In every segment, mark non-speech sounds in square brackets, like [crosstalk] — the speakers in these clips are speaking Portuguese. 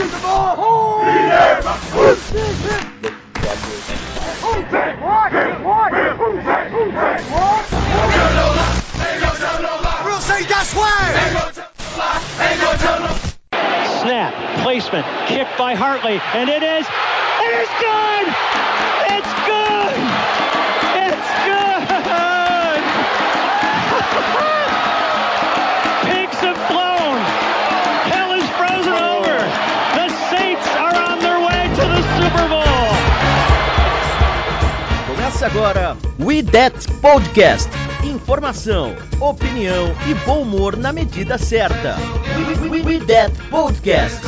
Here's the ball! Oh! Peter! We'll say that's why. Snap, placement, kicked by Hartley, and it is, it is good! It's good! It's good! [laughs] Começa agora We That Podcast. Informação, opinião e bom humor na medida certa. We, That Podcast.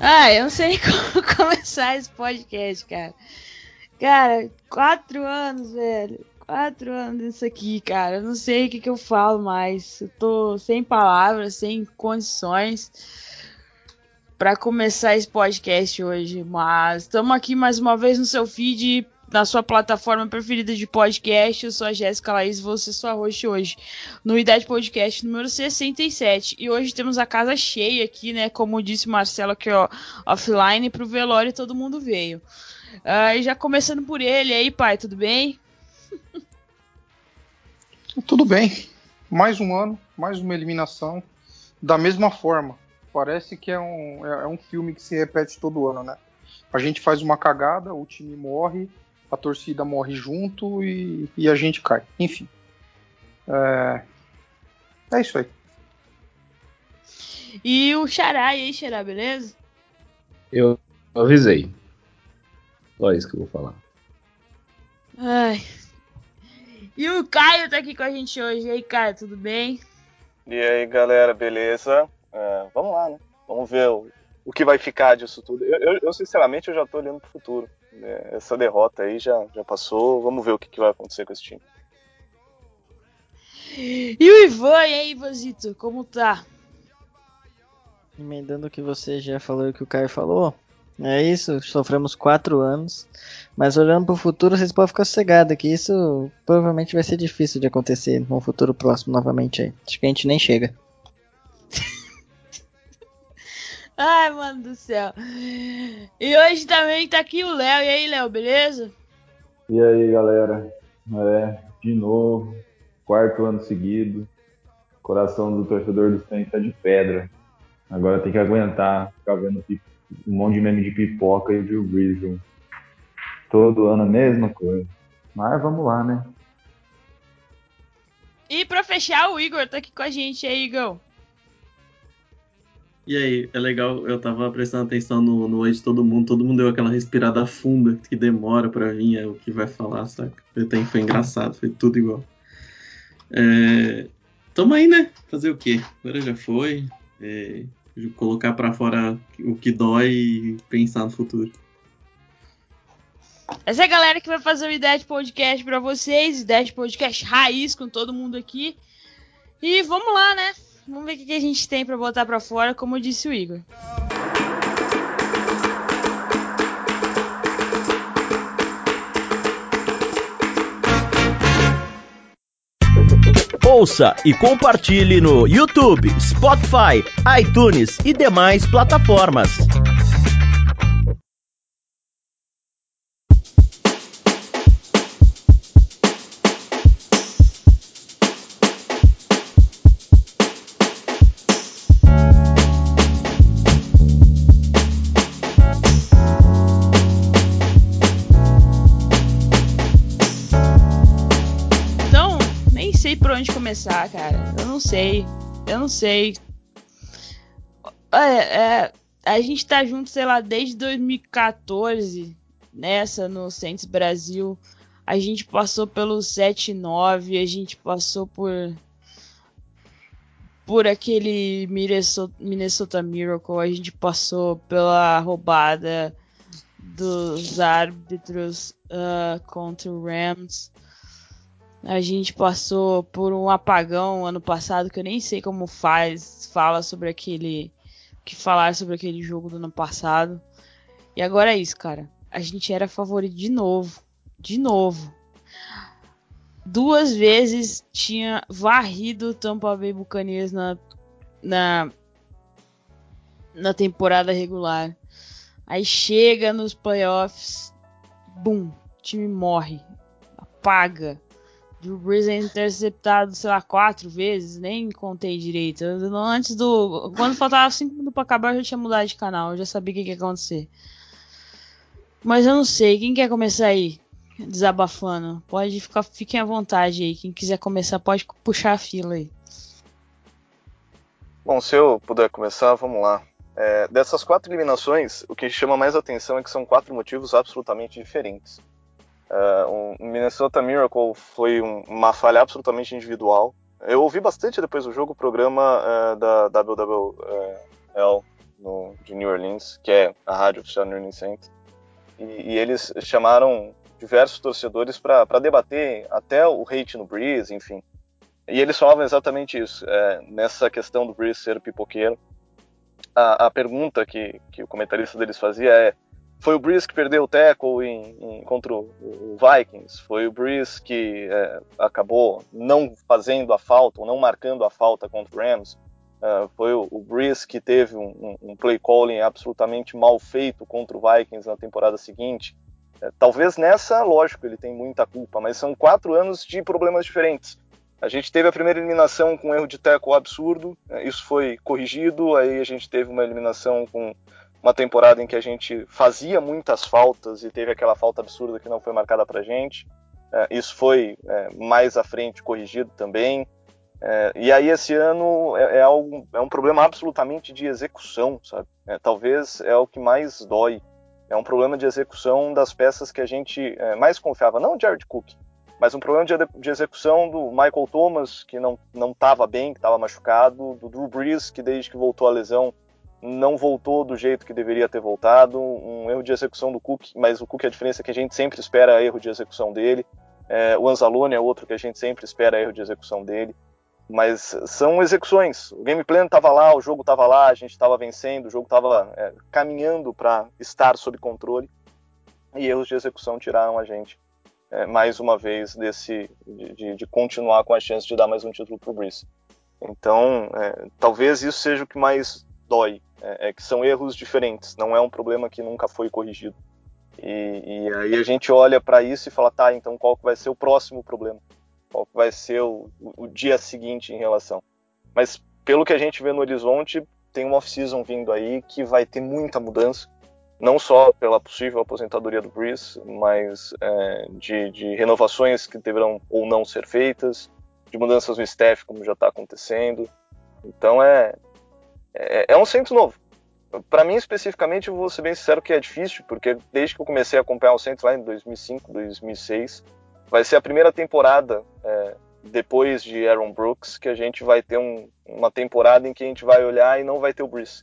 Ah, eu não sei [laughs] como começar esse podcast, cara. Cara, quatro anos, velho. Quatro anos isso aqui, cara. Eu não sei o que, que eu falo mais. Eu tô sem palavras, sem condições para começar esse podcast hoje. Mas estamos aqui mais uma vez no seu feed, na sua plataforma preferida de podcast. Eu sou a Jéssica Laís, ser sua host hoje no Idade Podcast número 67. E hoje temos a casa cheia aqui, né? Como disse Marcelo aqui, ó, offline pro velório todo mundo veio. Uh, e já começando por ele, aí, pai, tudo bem? Tudo bem. Mais um ano, mais uma eliminação. Da mesma forma. Parece que é um, é, é um filme que se repete todo ano, né? A gente faz uma cagada, o time morre, a torcida morre junto e, e a gente cai. Enfim. É, é isso aí. E o Xará, e aí, Xará, beleza? Eu avisei. Só isso que eu vou falar. Ai. E o Caio tá aqui com a gente hoje. E aí, Caio, tudo bem? E aí, galera, beleza? É, vamos lá, né? Vamos ver o, o que vai ficar disso tudo. Eu, eu, eu, sinceramente, eu já tô olhando pro futuro. Né? Essa derrota aí já, já passou. Vamos ver o que, que vai acontecer com esse time. E o Ivan, e aí, Ivanzito, como tá? Emendando o que você já falou e o que o Caio falou, é isso, sofremos quatro anos, mas olhando para o futuro, vocês podem ficar sossegados que isso provavelmente vai ser difícil de acontecer no futuro próximo novamente aí. Acho que a gente nem chega. Ai, mano do céu. E hoje também tá aqui o Léo. E aí, Léo, beleza? E aí, galera? É, de novo, quarto ano seguido. Coração do torcedor do Saints tá de pedra. Agora tem que aguentar ficar vendo um monte de meme de pipoca e de Breeze. Todo ano a mesma coisa. Mas vamos lá, né? E pra fechar, o Igor tá aqui com a gente aí, Igor. E aí, é legal, eu tava prestando atenção no, no de todo mundo, todo mundo deu aquela respirada funda que demora pra vir é o que vai falar, saca? Foi, foi engraçado, foi tudo igual. É, tamo aí, né? Fazer o quê? Agora já foi. É, colocar para fora o que dói e pensar no futuro. Essa é a galera que vai fazer o Ideia de Podcast para vocês, Ideia de Podcast raiz com todo mundo aqui. E vamos lá, né? Vamos ver o que a gente tem para botar para fora, como disse o Igor. Ouça e compartilhe no YouTube, Spotify, iTunes e demais plataformas. Começar, cara. Eu não sei. Eu não sei. É, é, a gente tá junto, sei lá, desde 2014 nessa no Saints Brasil. A gente passou pelo 7-9, a gente passou por por aquele Minnesota, Minnesota Miracle, a gente passou pela roubada dos árbitros uh, contra o Rams. A gente passou por um apagão ano passado que eu nem sei como faz, fala sobre aquele que falar sobre aquele jogo do ano passado. E agora é isso, cara. A gente era favorito de novo, de novo. duas vezes tinha varrido o Tampa Bay Buccaneers na, na, na temporada regular. Aí chega nos playoffs, bum, time morre, apaga. Drew Brees é interceptado, sei lá, quatro vezes, nem contei direito. Eu, antes do. Quando faltava cinco minutos pra acabar, eu já tinha mudado de canal, eu já sabia o que, que ia acontecer. Mas eu não sei, quem quer começar aí? Desabafando. Pode ficar, fiquem à vontade aí. Quem quiser começar, pode puxar a fila aí. Bom, se eu puder começar, vamos lá. É, dessas quatro eliminações, o que chama mais atenção é que são quatro motivos absolutamente diferentes. Uh, o Minnesota Miracle foi um, uma falha absolutamente individual. Eu ouvi bastante depois do jogo o programa uh, da WWL no, de New Orleans, que é a rádio oficial New Orleans Saints, e, e eles chamaram diversos torcedores para debater até o hate no Breeze, enfim. E eles falavam exatamente isso, é, nessa questão do Breeze ser pipoqueiro. A, a pergunta que, que o comentarista deles fazia é foi o Breeze que perdeu o tackle em, em, contra o, Vikings. Foi o Breeze que é, acabou não fazendo a falta, ou não marcando a falta contra o Rams. Uh, foi o, o Breeze que teve um, um, play calling absolutamente mal feito contra o Vikings na temporada seguinte. É, talvez nessa, lógico, ele tem muita culpa, mas são quatro anos de problemas diferentes. A gente teve a primeira eliminação com um erro de tackle absurdo, é, isso foi corrigido, aí a gente teve uma eliminação com uma temporada em que a gente fazia muitas faltas e teve aquela falta absurda que não foi marcada para gente. É, isso foi é, mais à frente corrigido também. É, e aí esse ano é, é, algo, é um problema absolutamente de execução, sabe? É, talvez é o que mais dói. É um problema de execução das peças que a gente é, mais confiava, não Jared Cook, mas um problema de, de execução do Michael Thomas, que não estava bem, que estava machucado, do Drew Brees, que desde que voltou a lesão não voltou do jeito que deveria ter voltado, um erro de execução do Cook, mas o Cook a diferença é que a gente sempre espera erro de execução dele. É, o Anzalone é outro que a gente sempre espera erro de execução dele. Mas são execuções. O game plan estava lá, o jogo estava lá, a gente estava vencendo, o jogo estava é, caminhando para estar sob controle. E erros de execução tiraram a gente é, mais uma vez desse de, de, de, continuar com a chance de dar mais um título para o Breeze. Então, é, talvez isso seja o que mais dói é, é, que são erros diferentes, não é um problema que nunca foi corrigido. E, e aí a gente olha para isso e fala, tá, então qual que vai ser o próximo problema? Qual que vai ser o, o dia seguinte em relação? Mas pelo que a gente vê no horizonte, tem uma off-season vindo aí que vai ter muita mudança, não só pela possível aposentadoria do Breeze, mas é, de, de, renovações que deverão ou não ser feitas, de mudanças no staff, como já está acontecendo. Então é, é, é um centro novo. Para mim, especificamente, eu vou ser bem sincero que é difícil, porque desde que eu comecei a acompanhar o centro lá em 2005, 2006, vai ser a primeira temporada é, depois de Aaron Brooks que a gente vai ter um, uma temporada em que a gente vai olhar e não vai ter o Breeze.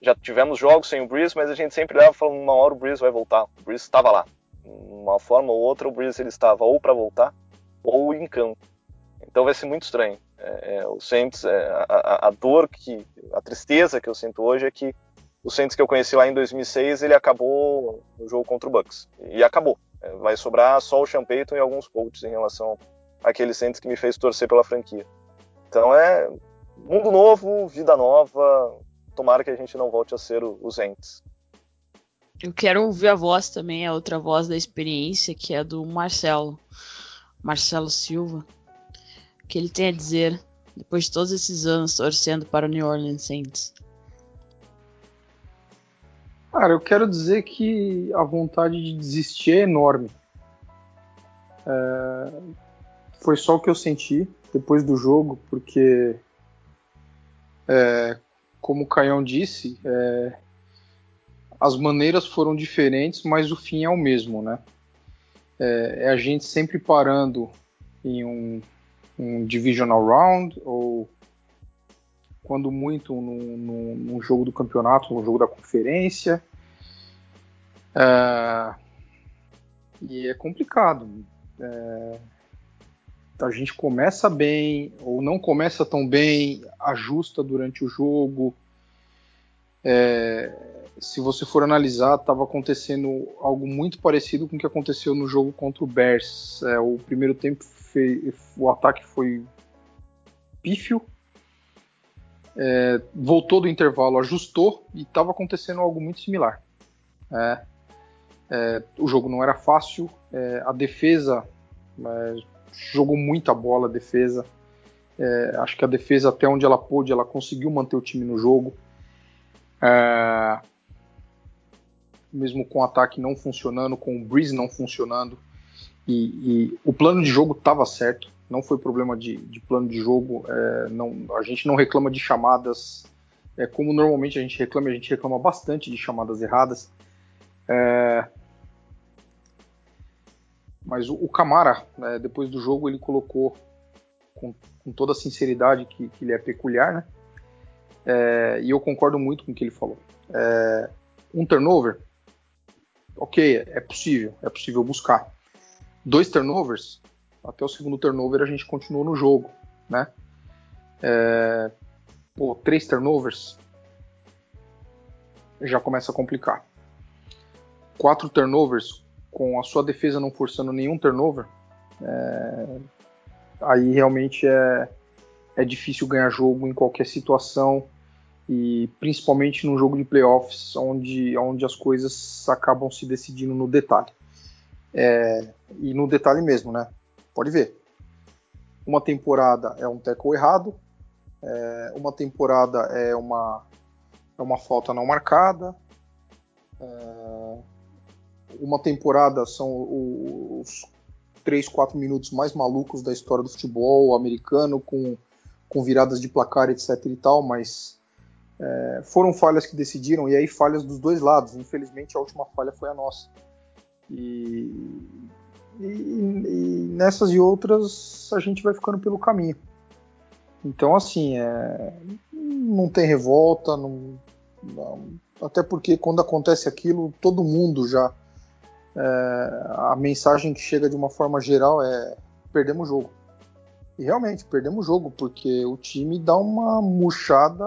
Já tivemos jogos sem o Breeze, mas a gente sempre leva falando uma hora o Breeze vai voltar. O Breeze estava lá. Uma forma ou outra, o Breeze ele estava ou para voltar ou em campo. Então vai ser muito estranho. É, é, o Saints, é, a, a, dor que, a tristeza que eu sinto hoje é que o Saints que eu conheci lá em 2006, ele acabou no jogo contra o Bucks. E acabou. É, vai sobrar só o Sean Payton e alguns coaches em relação àquele Saints que me fez torcer pela franquia. Então é mundo novo, vida nova. Tomara que a gente não volte a ser o, o Saints. Eu quero ouvir a voz também, a outra voz da experiência, que é do Marcelo. Marcelo Silva que ele tem a dizer depois de todos esses anos torcendo para o New Orleans Saints? Cara, eu quero dizer que a vontade de desistir é enorme. É... Foi só o que eu senti depois do jogo, porque, é... como o Caião disse, é... as maneiras foram diferentes, mas o fim é o mesmo, né? É, é a gente sempre parando em um um divisional round ou quando muito num, num, num jogo do campeonato, num jogo da conferência. É, e é complicado. É, a gente começa bem ou não começa tão bem, ajusta durante o jogo. É, se você for analisar, estava acontecendo algo muito parecido com o que aconteceu no jogo contra o Bears. É, o primeiro tempo, o ataque foi pífio, é, voltou do intervalo, ajustou e estava acontecendo algo muito similar. É, é, o jogo não era fácil, é, a defesa é, jogou muita bola, a defesa. É, acho que a defesa, até onde ela pôde, ela conseguiu manter o time no jogo. Mesmo com o ataque não funcionando, com o Breeze não funcionando. E, e o plano de jogo estava certo, não foi problema de, de plano de jogo. É, não, a gente não reclama de chamadas é, como normalmente a gente reclama, a gente reclama bastante de chamadas erradas. É, mas o, o Camara, né, depois do jogo, ele colocou com, com toda a sinceridade que, que, ele é peculiar, né? É, e eu concordo muito com o que ele falou. É, um turnover, ok, é possível, é possível buscar. Dois turnovers, até o segundo turnover a gente continuou no jogo, né? É, pô, três turnovers já começa a complicar. Quatro turnovers com a sua defesa não forçando nenhum turnover, é, aí realmente é, é difícil ganhar jogo em qualquer situação e principalmente num jogo de playoffs onde, onde as coisas acabam se decidindo no detalhe. É, e no detalhe mesmo, né? Pode ver. Uma temporada é um tackle errado, é, uma temporada é uma, é uma falta não marcada, é, uma temporada são os 3, 4 minutos mais malucos da história do futebol americano, com, com viradas de placar, etc e tal, mas é, foram falhas que decidiram, e aí falhas dos dois lados. Infelizmente, a última falha foi a nossa. E, e, e nessas e outras, a gente vai ficando pelo caminho. Então, assim, é, não tem revolta, não, não, até porque quando acontece aquilo, todo mundo já é, a mensagem que chega de uma forma geral é perdemos o jogo. E realmente, perdemos o jogo, porque o time dá uma murchada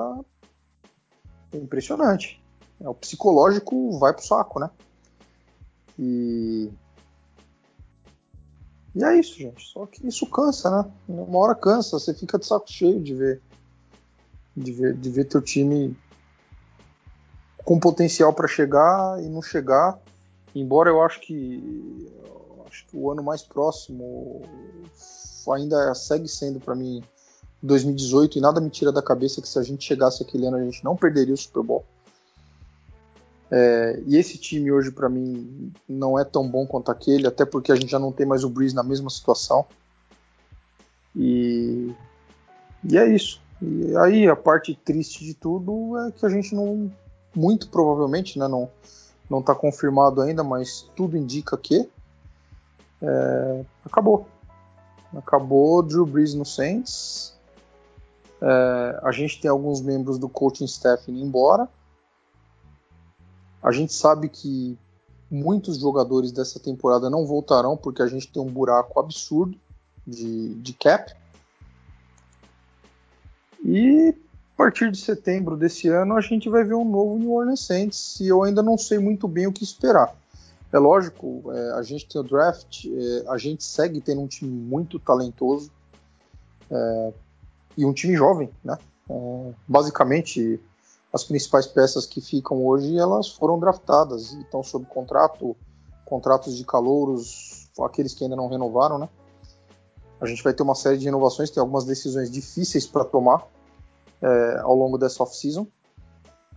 impressionante. É, o psicológico vai pro saco, né? E. E é isso, gente. Só que isso cansa, né? Uma hora cansa, você fica de saco cheio de ver. De ver, de ver teu time com potencial para chegar e não chegar Embora eu acho que, acho que o ano mais próximo ainda segue sendo para mim 2018 e nada me tira da cabeça que se a gente chegasse aquele ano a gente não perderia o Super Bowl. É, e esse time hoje para mim não é tão bom quanto aquele, até porque a gente já não tem mais o Breeze na mesma situação. E, e é isso. E aí a parte triste de tudo é que a gente não, muito provavelmente, né, não, não está confirmado ainda, mas tudo indica que é, acabou. Acabou Drew Brees no Saints. É, a gente tem alguns membros do coaching staff indo embora. A gente sabe que muitos jogadores dessa temporada não voltarão porque a gente tem um buraco absurdo de, de cap. E a partir de setembro desse ano a gente vai ver um novo New Orleans Saints e eu ainda não sei muito bem o que esperar. É lógico, é, a gente tem o draft, é, a gente segue tendo um time muito talentoso é, e um time jovem, né? É, basicamente, as principais peças que ficam hoje elas foram draftadas e estão sob contrato, contratos de calouros, aqueles que ainda não renovaram, né? A gente vai ter uma série de renovações, tem algumas decisões difíceis para tomar, é, ao longo dessa off-season.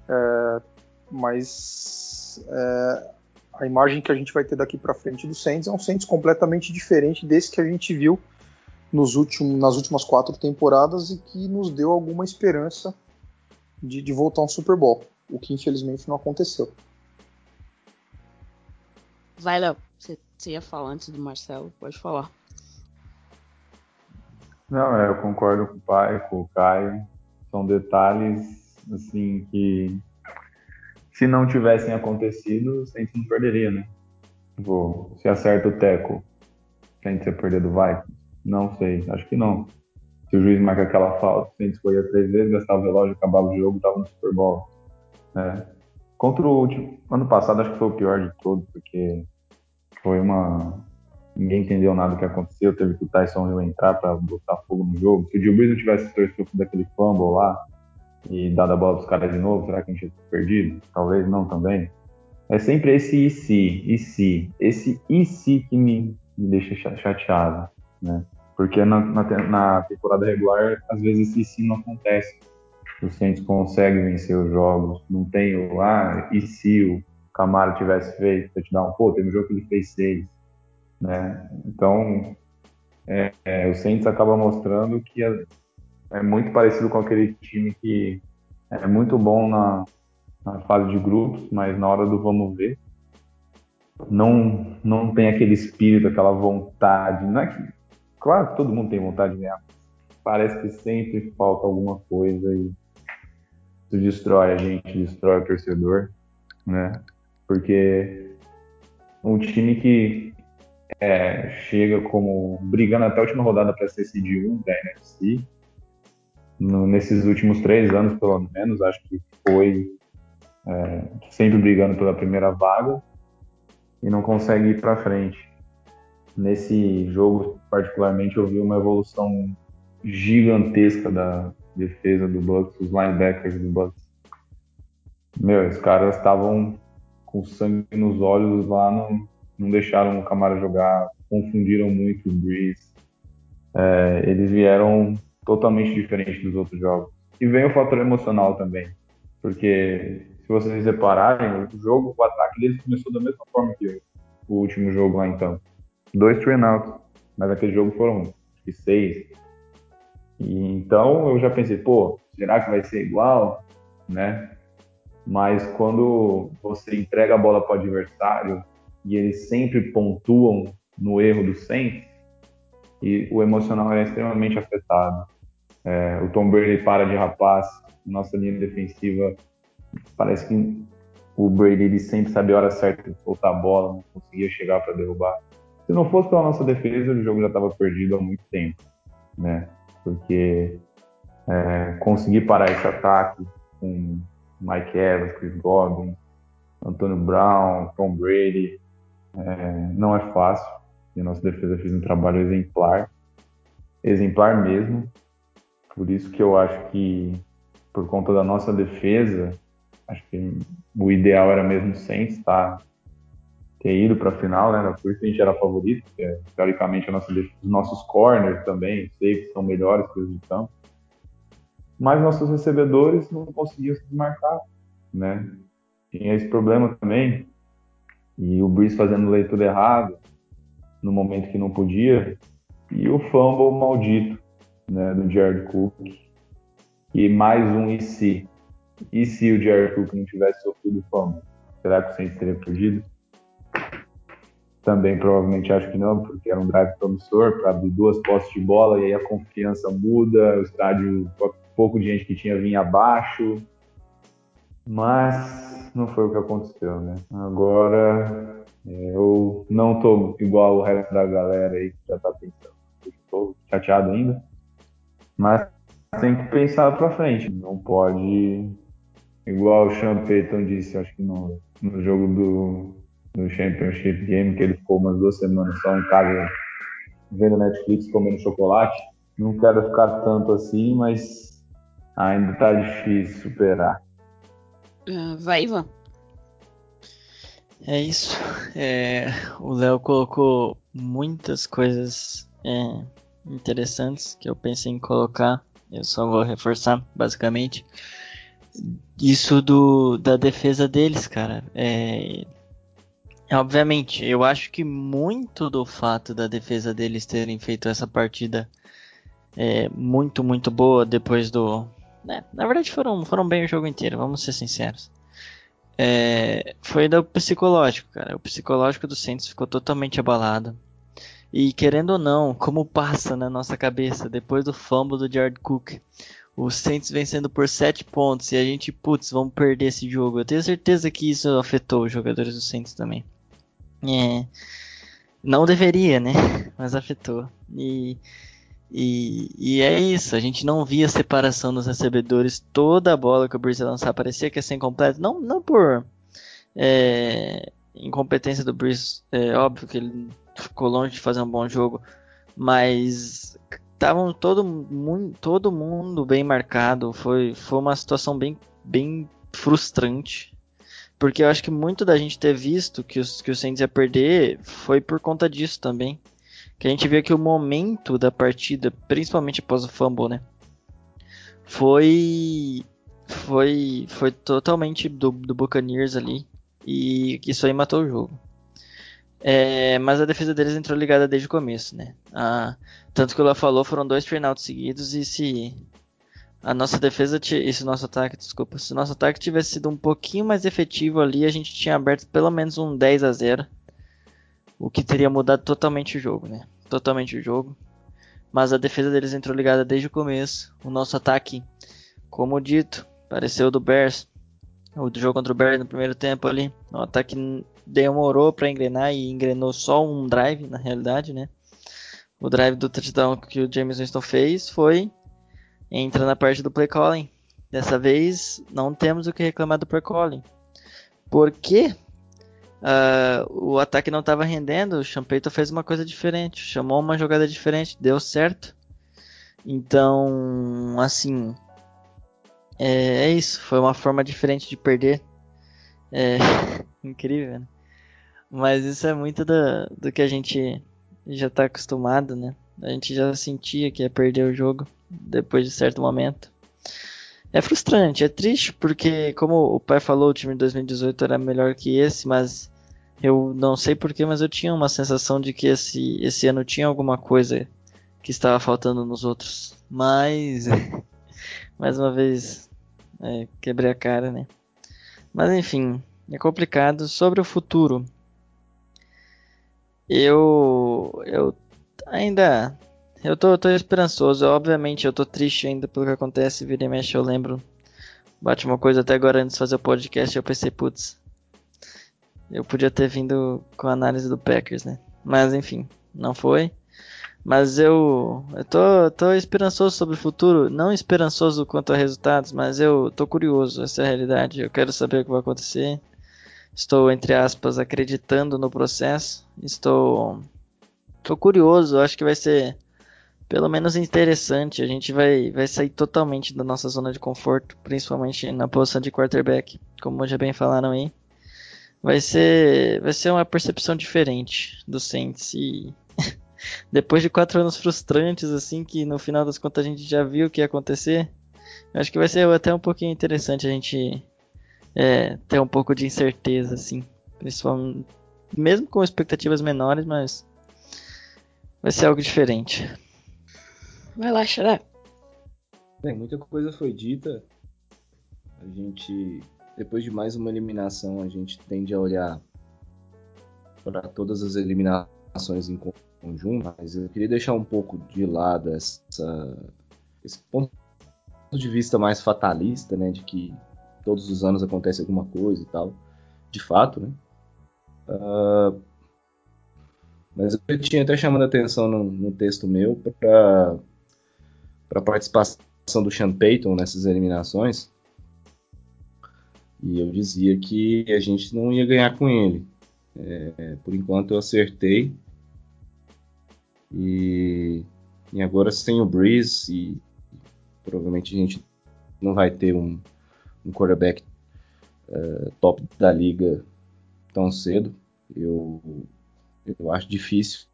É, mas é, a imagem que a gente vai ter daqui para frente do Saints é um Saints completamente diferente desse que a gente viu nos últimos, nas últimas quatro temporadas e que nos deu alguma esperança de, de voltar um Super Bowl, o que infelizmente não aconteceu. Vai, Léo. Você, você ia falar antes do Marcelo, pode falar. Não, é, eu concordo com o pai, com o Caio. São detalhes assim que se não tivessem acontecido, a gente não perderia, né? Tipo, se acerta o teco, a gente ia perder do Vikings? Não sei, acho que não. Se o juiz marca aquela falta, se a escolher três vezes, gastava o relógio, acabava o jogo, tava no Super Bowl. Né? contra o último, ano passado acho que foi o pior de todos, porque foi uma ninguém entendeu nada do que aconteceu, teve que o Tyson Hill entrar para botar fogo no jogo. Se o Drew não tivesse torcido daquele fumble lá e dado a bola para os caras de novo, será que a gente tinha perdido? Talvez não também. É sempre esse e se, e se, esse e se que me, me deixa chateado, né? Porque na, na, na, temporada regular, às vezes se não acontece. Os Saints conseguem vencer os jogos, não tem o ah, e se o Camaro tivesse feito touchdown? Pô, teve um jogo que ele fez seis, né? Então, é, é, o Saints acaba mostrando que é, é, muito parecido com aquele time que é muito bom na, na fase de grupos, mas na hora do vamos ver, não, não tem aquele espírito, aquela vontade. Não é que, claro que todo mundo tem vontade de ganhar, parece que sempre falta alguma coisa e isso destrói a gente, destrói o torcedor, né? Porque um time que é, chega como brigando até a última rodada para ser seed 1 da NFC, no, nesses últimos três anos pelo menos, acho que foi é, sempre brigando pela primeira vaga e não consegue ir para frente. Nesse jogo, particularmente, eu vi uma evolução gigantesca da defesa do Bucks, os linebackers do Bucks. Meu, os caras estavam com sangue nos olhos lá, não, não deixaram o Camara jogar, confundiram muito o Breeze. É, eles vieram totalmente diferente dos outros jogos. E vem o fator emocional também, porque se vocês repararem, o jogo, o ataque deles começou da mesma forma que o último jogo lá então. Dois three outs, mas aquele jogo foram seis. E, então eu já pensei, pô, será que vai ser igual, né? mas quando você entrega a bola para o adversário e eles sempre pontuam no erro do Saints, e o emocional é extremamente afetado. É, o Tom Brady para de rapaz, nossa linha defensiva parece que o Brady ele sempre sabia a hora certa de soltar a bola, não conseguia chegar para derrubar. Se não fosse pela nossa defesa, o jogo já estava perdido há muito tempo, né? Porque é, conseguir parar esse ataque com Mike Evans, Chris Godwin, Antônio Brown, Tom Brady. É, não é fácil. E a nossa defesa fez um trabalho exemplar. Exemplar mesmo. Por isso que eu acho que, por conta da nossa defesa, acho que o ideal era mesmo sem estar ter ido para a final, né? Por isso a gente era favorito, porque teoricamente a nossa, os nossos corners também, sei que são melhores que os de campo mas nossos recebedores não conseguiam se desmarcar, né? Tinha esse problema também, e o Breeze fazendo leitura errada, no momento que não podia, e o fumble maldito, né, do Jared Cook, e mais um e se, e se o Jared Cook não tivesse sofrido fumble, será que o Saints teria perdido? Também provavelmente acho que não, porque era um drive promissor para abrir duas postes de bola e aí a confiança muda, o estádio pouco de gente que tinha vindo abaixo, mas não foi o que aconteceu, né? Agora é, eu não tô igual o resto da galera aí que já tá pensando. Estou chateado ainda, mas tem que pensar para frente. Não pode, igual o Sean Payton disse, acho que no, no jogo do, do Championship Game, que ele ficou umas duas semanas só em casa vendo Netflix comendo chocolate. Não quero ficar tanto assim, mas Ainda tá difícil superar. Uh, vai, Ivan. É isso. É, o Léo colocou muitas coisas é, interessantes que eu pensei em colocar. Eu só vou reforçar, basicamente. Isso do, da defesa deles, cara. É, obviamente, eu acho que muito do fato da defesa deles terem feito essa partida é, muito, muito boa depois do, né, na verdade foram, foram bem o jogo inteiro, vamos ser sinceros. É, foi do psicológico, cara. O psicológico do Saints ficou totalmente abalado. E querendo ou não, como passa na nossa cabeça depois do fumble do Jared Cook, o Saints vencendo por 7 pontos e a gente, putz, vamos perder esse jogo. Eu tenho certeza que isso afetou os jogadores do Saints também. É, não deveria, né? Mas afetou. E E, e é isso, a gente não via separação nos recebedores. Toda a bola que o Breeze ia lançar parecia que ia ser incompleta. Não, não por é, incompetência do Breeze, é óbvio que ele ficou longe de fazer um bom jogo, mas estavam todo, todo mundo bem marcado. Foi, foi uma situação bem, bem frustrante. Porque eu acho que muito da gente ter visto que, os, que o Saints ia perder foi por conta disso também. Que a gente vê que o momento da partida, principalmente após o fumble, né? Foi. Foi. Foi totalmente do, do Buccaneers ali. E isso aí matou o jogo. É, mas a defesa deles entrou ligada desde o começo, né? Ah, tanto que o Lá falou, foram dois turnouts seguidos e se a nossa defesa, ti- esse nosso ataque, desculpa, se nosso ataque tivesse sido um pouquinho mais efetivo ali, a gente tinha aberto pelo menos um 10 a 0 o que teria mudado totalmente o jogo, né? Totalmente o jogo. Mas a defesa deles entrou ligada desde o começo. O nosso ataque, como dito, pareceu do Bears. O do jogo contra o Bears no primeiro tempo ali. O ataque demorou para engrenar e engrenou só um drive, na realidade, né? O drive do touchdown que o James Winston fez foi entra na parte do play calling. Dessa vez não temos o que reclamar do play calling. Porque ah, o ataque não estava rendendo, o Champeito fez uma coisa diferente, chamou uma jogada diferente, deu certo. Então, assim, é, é isso, foi uma forma diferente de perder. É [laughs] incrível, né? Mas isso é muito do, do que a gente já está acostumado, né? A gente já sentia que ia perder o jogo depois de certo momento. É frustrante, é triste, porque, como o pai falou, o time de 2018 era melhor que esse, mas eu não sei porquê, mas eu tinha uma sensação de que esse, esse ano tinha alguma coisa que estava faltando nos outros. Mas, [laughs] mais uma vez, é, quebrei a cara, né? Mas enfim, é complicado. Sobre o futuro, eu, eu ainda eu tô, tô esperançoso. Obviamente, eu tô triste ainda pelo que acontece. Vira e mexe, eu lembro. Bate uma coisa até agora antes de fazer o podcast. Eu pensei, putz, eu podia ter vindo com a análise do Packers, né? Mas enfim, não foi. Mas eu, eu tô, tô esperançoso sobre o futuro. Não esperançoso quanto a resultados, mas eu tô curioso. Essa é a realidade. Eu quero saber o que vai acontecer. Estou, entre aspas, acreditando no processo. Estou, tô curioso. Acho que vai ser pelo menos interessante. A gente vai, vai sair totalmente da nossa zona de conforto, principalmente na posição de quarterback, como já bem falaram aí. Vai ser, vai ser uma percepção diferente do Saints e [laughs] depois de quatro anos frustrantes, assim, que no final das contas a gente já viu o que ia acontecer, acho que vai ser até um pouquinho interessante a gente é, ter um pouco de incerteza, assim, principalmente, mesmo com expectativas menores, mas vai ser algo diferente. Vai lá, Xará. Bem, muita coisa foi dita. A gente, depois de mais uma eliminação, a gente tende a olhar para todas as eliminações em conjunto, mas eu queria deixar um pouco de lado essa, esse ponto de vista mais fatalista, né, de que todos os anos acontece alguma coisa e tal, de fato, né. Uh, mas eu tinha até chamando a atenção no, no texto meu para para a participação do Sean Payton nessas eliminações. E eu dizia que a gente não ia ganhar com ele. É, por enquanto eu acertei. E, e agora sem o Breeze, e provavelmente a gente não vai ter um, um quarterback uh, top da liga tão cedo. Eu, eu acho difícil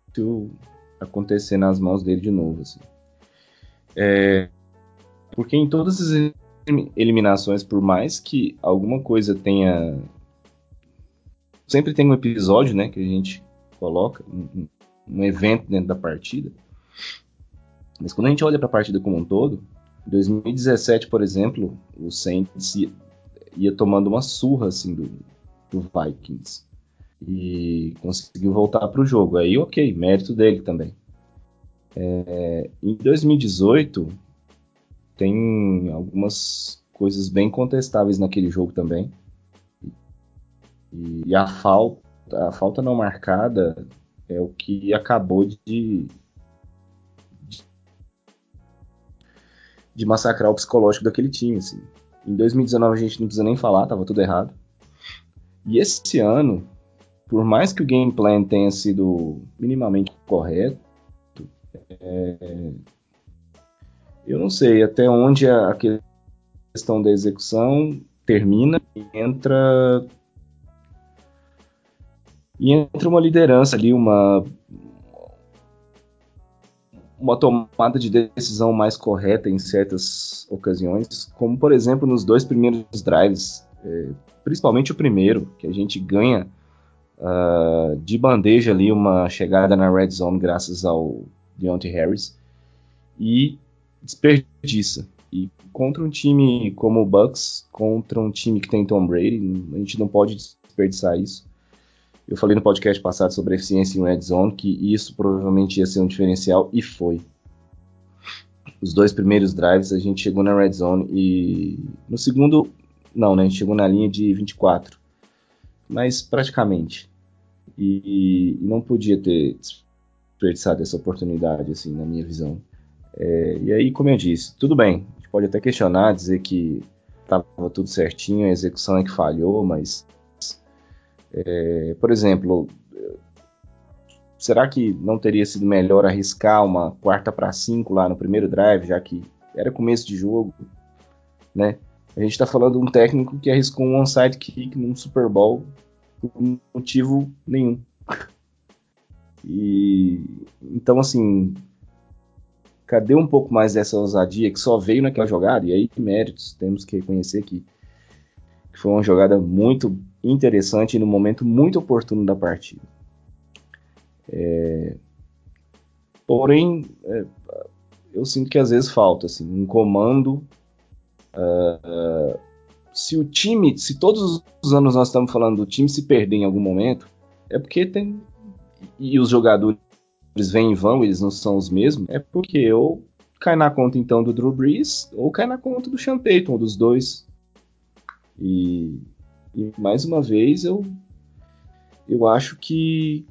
acontecer nas mãos dele de novo. Assim. É, porque em todas as eliminações, por mais que alguma coisa tenha. Sempre tem um episódio né, que a gente coloca, um, um evento dentro da partida. Mas quando a gente olha para a partida como um todo, em 2017, por exemplo, o Saints ia tomando uma surra assim, do, do Vikings. E conseguiu voltar para o jogo. Aí, ok, mérito dele também. É, em 2018 tem algumas coisas bem contestáveis naquele jogo também. E, e a falta, a falta não marcada é o que acabou de, de, de massacrar o psicológico daquele time. Assim. Em 2019 a gente não precisa nem falar, tava tudo errado. E esse ano, por mais que o game plan tenha sido minimamente correto, é, eu não sei até onde a questão da execução termina e entra e entra uma liderança ali, uma uma tomada de decisão mais correta em certas ocasiões, como por exemplo nos dois primeiros drives, é, principalmente o primeiro, que a gente ganha uh, de bandeja ali uma chegada na red zone graças ao Deontay Harris e desperdiça. E contra um time como o Bucks, contra um time que tem Tom Brady, a gente não pode desperdiçar isso. Eu falei no podcast passado sobre eficiência em red zone que isso provavelmente ia ser um diferencial e foi. Os dois primeiros drives a gente chegou na red zone e no segundo não, né? A gente chegou na linha de 24, mas praticamente. E, e não podia ter desperdiçado essa oportunidade, assim, na minha visão. É, e aí, como eu disse, tudo bem. A gente pode até questionar, dizer que estava tudo certinho, a execução é que falhou, mas é, por exemplo, será que não teria sido melhor arriscar uma quarta para cinco lá no primeiro drive, já que era começo de jogo, né? A gente está falando de um técnico que arriscou um onside kick num Super Bowl por motivo nenhum. E então assim, cadê um pouco mais dessa ousadia que só veio naquela jogada? E aí méritos, temos que reconhecer que foi uma jogada muito interessante no momento muito oportuno da partida. É... Porém, é... eu sinto que às vezes falta assim, um comando. Uh... se o time, se todos os anos nós estamos falando do time se perder em algum momento, é porque tem. E os jogadores vêm e vão, eles não são os mesmos, é porque ou cai na conta então do Drew Brees, ou cai na conta do Sean Payton, dos dois. E e mais uma vez eu eu acho que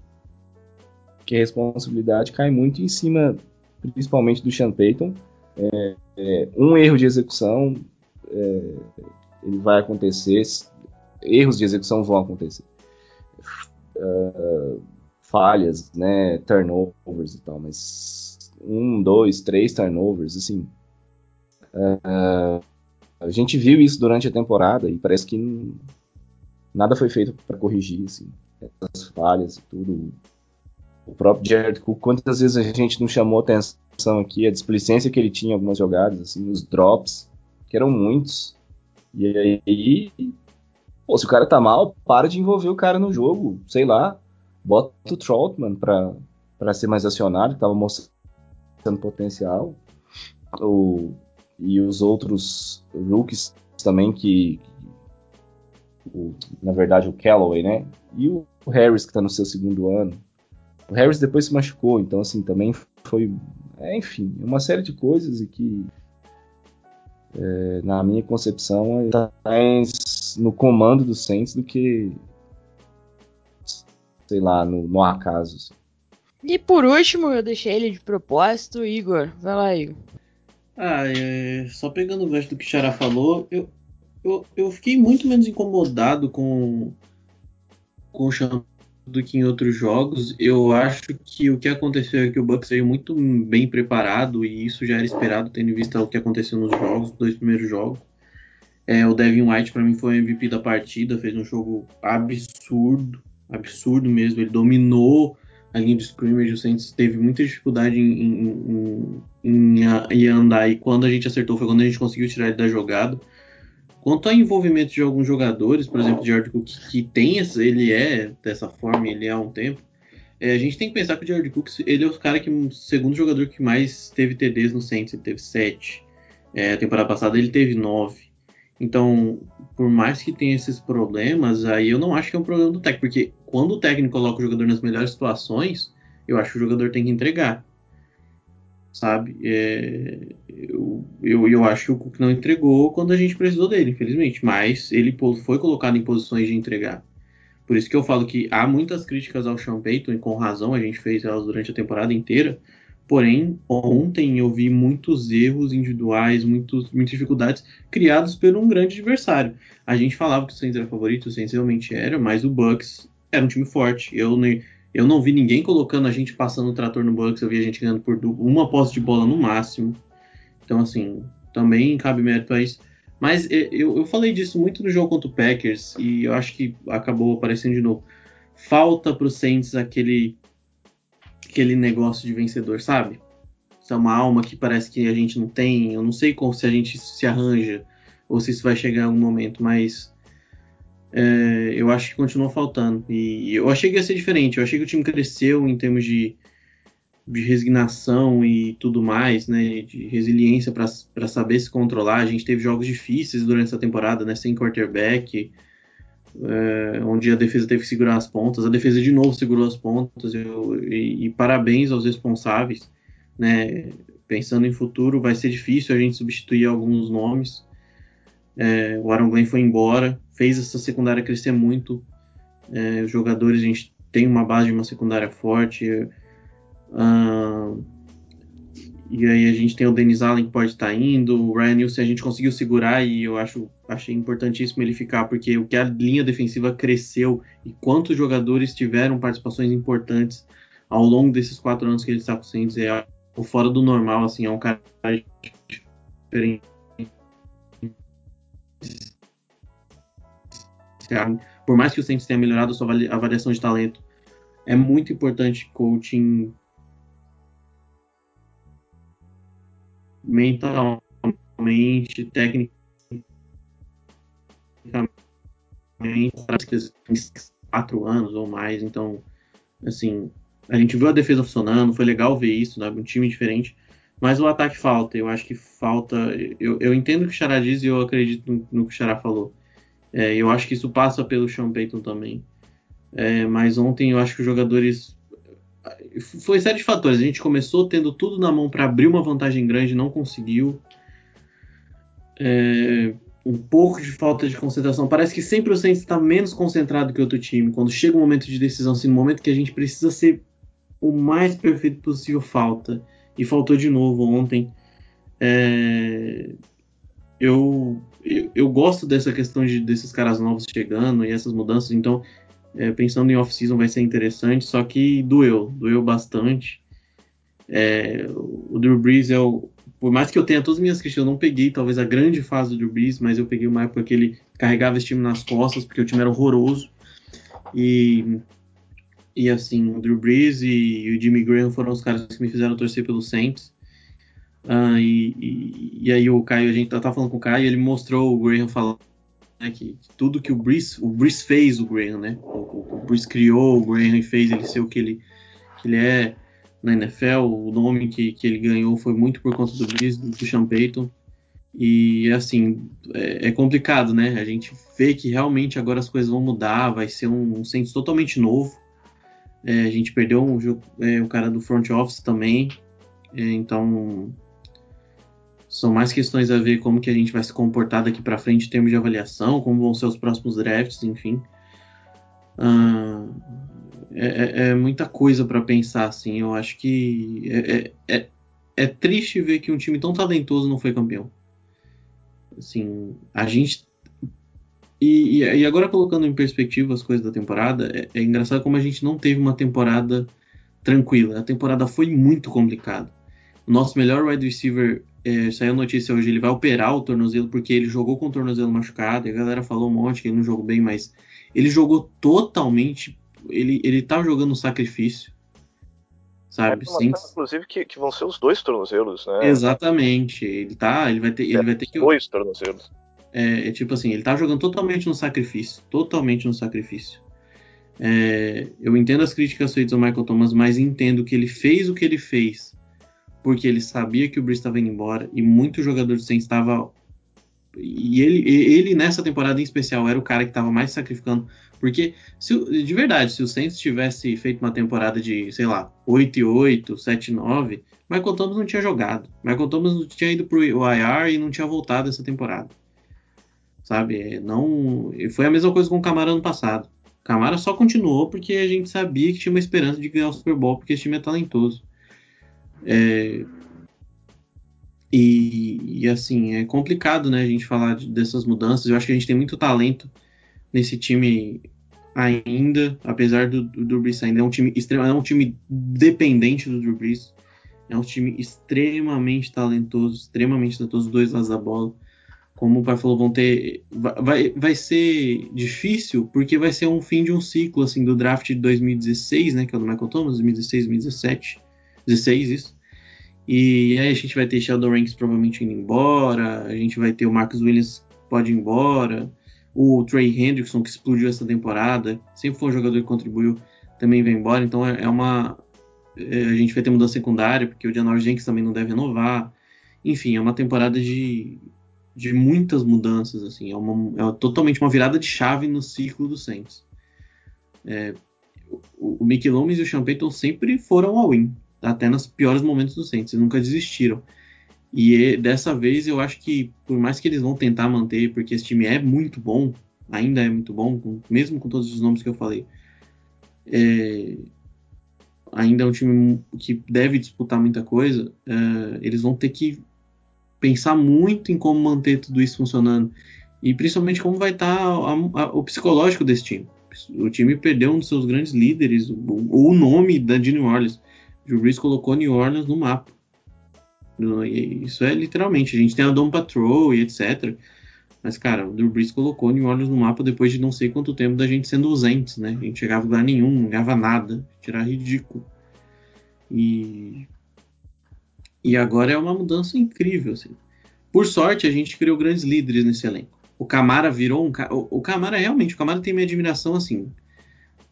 que a responsabilidade cai muito em cima, principalmente do Sean Payton. É, é, um erro de execução é, ele vai acontecer, erros de execução vão acontecer, uh, falhas, né, turnovers e tal, mas um, dois, três turnovers, assim, uh, a gente viu isso durante a temporada e parece que nada foi feito para corrigir assim, essas falhas e tudo. O próprio Jared Cook, quantas vezes a gente não chamou atenção aqui, a displicência que ele tinha em algumas jogadas, assim, os drops, que eram muitos. E aí, pô, se o cara tá mal, para de envolver o cara no jogo, sei lá, bota o Troutman pra ser mais acionado, tava mostrando potencial. O, e os outros rookies também que, o, na verdade, o Callaway, né? E o Harris, que está no seu segundo ano. O Harris depois se machucou, então, assim, também foi. É, enfim, uma série de coisas e que, é, na minha concepção, está mais no comando do Saints do que, sei lá, no, no acaso. Assim. E por último, eu deixei ele de propósito, Igor. Vai lá, Igor. Ah, é, só pegando o gancho do que o Xará falou, eu, eu, eu fiquei muito menos incomodado com, com o Champ do que em outros jogos. Eu acho que o que aconteceu é que o Bucks veio muito bem preparado e isso já era esperado, tendo em vista o que aconteceu nos jogos, nos dois primeiros jogos. É, o Devin White para mim foi o MVP da partida, fez um jogo absurdo, absurdo mesmo. Ele dominou a linha de scrimmage, o Saints teve muita dificuldade em, em, em, em, andar e quando a gente acertou foi quando a gente conseguiu tirar ele da jogada. Quanto ao envolvimento de alguns jogadores, por exemplo, o George Cook, que tem ele é dessa forma, ele é há um tempo, é, a gente tem que pensar que o George Cook, ele é o cara que, segundo jogador que mais teve TDs no Saints, ele teve sete. É, a temporada passada ele teve nove. Então, por mais que tenha esses problemas, aí eu não acho que é um problema do técnico, porque quando o técnico coloca o jogador nas melhores situações, eu acho que o jogador tem que entregar sabe? É, eu, eu, eu acho que o Cook não entregou quando a gente precisou dele, infelizmente, mas ele foi colocado em posições de entregar. Por isso que eu falo que há muitas críticas ao Sean Payton, e com razão a gente fez elas durante a temporada inteira, Porém, ontem eu vi muitos erros individuais, muitos, muitas dificuldades criados por um grande adversário. A gente falava que o Saints era favorito, o Saints realmente era, mas o Bucks era um time forte. Eu, eu não vi ninguém colocando a gente passando o trator no Bucks, eu vi a gente ganhando por uma posse de bola no máximo. Então, assim, também cabe mérito a isso. Mas eu, eu falei disso muito no jogo contra o Packers e eu acho que acabou aparecendo de novo. Falta para o Saints aquele aquele negócio de vencedor, sabe? Isso é uma alma que parece que a gente não tem. Eu não sei como, se a gente se arranja ou se isso vai chegar em algum momento, mas é, eu acho que continua faltando. E eu achei que ia ser diferente. Eu achei que o time cresceu em termos de, de resignação e tudo mais, né? De resiliência para saber se controlar. A gente teve jogos difíceis durante essa temporada, né? Sem quarterback é, onde a defesa teve que segurar as pontas. A defesa de novo segurou as pontas eu, e, e, parabéns aos responsáveis. Né? Pensando em futuro, vai ser difícil a gente substituir alguns nomes. É, o Aaron Glenn foi embora, fez essa secundária crescer muito. É, os jogadores, a gente tem uma base de uma secundária forte. Uh, e aí a gente tem o Denis Allen que pode estar indo, o Ryan Nielsen a gente conseguiu segurar e eu acho achei importantíssimo ele ficar, porque o que a linha defensiva cresceu e quantos jogadores tiveram participações importantes ao longo desses quatro anos que ele está com o Saints é fora do normal, assim, é um cara diferente. Por mais que o Saints tenha melhorado a sua avaliação de talento, é muito importante coaching mentalmente, tecnicamente, quatro anos ou mais. Então, assim, a gente viu a defesa funcionando, foi legal ver isso, né? um time diferente. Mas o ataque falta, eu acho que falta. Eu, eu entendo o que o Xará diz e eu acredito no, no que o Xará falou. É, eu acho que isso passa pelo Sean Payton também. É, mas ontem eu acho que os jogadores foi série de fatores. A gente começou tendo tudo na mão para abrir uma vantagem grande, não conseguiu. É, um pouco de falta de concentração. Parece que sempre o Saints está menos concentrado que outro time. Quando chega o momento de decisão, assim, no momento que a gente precisa ser o mais perfeito possível, falta. E faltou de novo ontem. É, eu, eu, eu, gosto dessa questão de, desses caras novos chegando e essas mudanças. Então, é, pensando em off-season vai ser interessante, só que doeu, doeu bastante. É, o Drew Brees é o. Por mais que eu tenha todas as minhas questões, eu não peguei talvez a grande fase do Drew Brees, mas eu peguei uma época que ele carregava esse time nas costas, porque o time era horroroso. E, e assim, o Drew Brees e, e o Jimmy Graham foram os caras que me fizeram torcer pelo Saints. Uh, e, e, e, aí o Caio, a gente tá, tá falando com o Caio, ele mostrou o Graham falando né, que tudo que o Brice, o Brice fez o Graham, né? O, o Brice criou o Graham e fez ele ser o que ele, que ele é na NFL. O nome que, que ele ganhou foi muito por conta do Brice, do, do Sean Payton. E assim, é, é, complicado, né? A gente vê que realmente agora as coisas vão mudar, vai ser um, um totalmente novo. É, a gente perdeu um, é, o cara do front office também. É, então são mais questões a ver como que a gente vai se comportar daqui para frente em termos de avaliação, como vão ser os próximos drafts, enfim. Uh, é, é, muita coisa para pensar, assim. Eu acho que é, é, é, é, triste ver que um time tão talentoso não foi campeão. Assim, a gente e, e, agora colocando em perspectiva as coisas da temporada, é, é, engraçado como a gente não teve uma temporada tranquila. A temporada foi muito complicada. O nosso melhor wide receiver é, saiu a notícia hoje, ele vai operar o tornozelo porque ele jogou com o tornozelo machucado. E a galera falou um monte que ele não jogou bem, mas ele jogou totalmente. Ele, ele tá jogando um sacrifício. Sabe? É, Sim. Inclusive que, que, vão ser os dois tornozelos, né? Exatamente. Ele tá. Ele vai ter, ele é, vai ter que. Dois tornozelos. É, é, tipo assim, ele tá jogando totalmente no sacrifício. Totalmente no sacrifício. É, eu entendo as críticas feitas ao Michael Thomas, mas entendo que ele fez o que ele fez porque ele sabia que o Brees estava indo embora e muitos jogadores do Saints estavam e ele, ele nessa temporada em especial era o cara que estava mais sacrificando, porque se, de verdade, se o Saints tivesse feito uma temporada de, sei lá, 8 e 8, 7 e 9, Michael Thomas não tinha jogado. Michael Thomas não tinha ido pro IR e não tinha voltado essa temporada. Sabe? Não, foi a mesma coisa com o Camara ano passado. O Camara só continuou porque a gente sabia que tinha uma esperança de ganhar o Super Bowl porque esse time é talentoso. É, e, e, assim, é complicado, né, a gente falar de, dessas mudanças. Eu acho que a gente tem muito talento nesse time ainda, apesar do, do Drew Brees ainda é um time extremo, é um time dependente do Drew Brees. É um time extremamente talentoso, extremamente talentoso, dois lados da bola. Como o pai falou, vão ter. Vai, vai ser difícil, porque vai ser um fim de um ciclo, assim, do draft de 2016, né? Que é o do Michael Thomas, 2016, 2017. 16, isso. E aí a gente vai ter Sheldon Ranks provavelmente indo embora, a gente vai ter o Marcus Williams pode ir embora, o Trey Hendrickson, que explodiu essa temporada, sempre foi um jogador que contribuiu, também vai embora, então é, é uma. É, a gente vai ter mudança secundária, porque o Janoris Jenkins também não deve renovar. Enfim, é uma temporada de, de muitas mudanças, assim, é, uma, é totalmente uma virada de chave no ciclo do Saints. É, o, o Mickey Loomis e o Sean Payton sempre foram all-in, até nos piores momentos do Saints, eles nunca desistiram. E dessa vez eu acho que, por mais que eles vão tentar manter, porque esse time é muito bom, ainda é muito bom, mesmo com todos os nomes que eu falei, é, ainda é um time que deve disputar muita coisa, é, eles vão ter que pensar muito em como manter tudo isso funcionando. E principalmente como vai estar tá o psicológico desse time. O time perdeu um dos seus grandes líderes, o, o nome da New Orleans. Drew Brees colocou New Orleans no mapa. Isso é literalmente. A gente tem a Dom Patrol e etc. Mas, cara, o Drew Brees colocou New Orleans no mapa depois de não sei quanto tempo da gente sendo ausentes, né? A gente chegava em lugar nenhum, não ganhava nada. Tirar ridículo. E. E agora é uma mudança incrível, assim. Por sorte, a gente criou grandes líderes nesse elenco. O Camara virou um. O, o Camara, realmente, o Camara tem minha admiração, assim.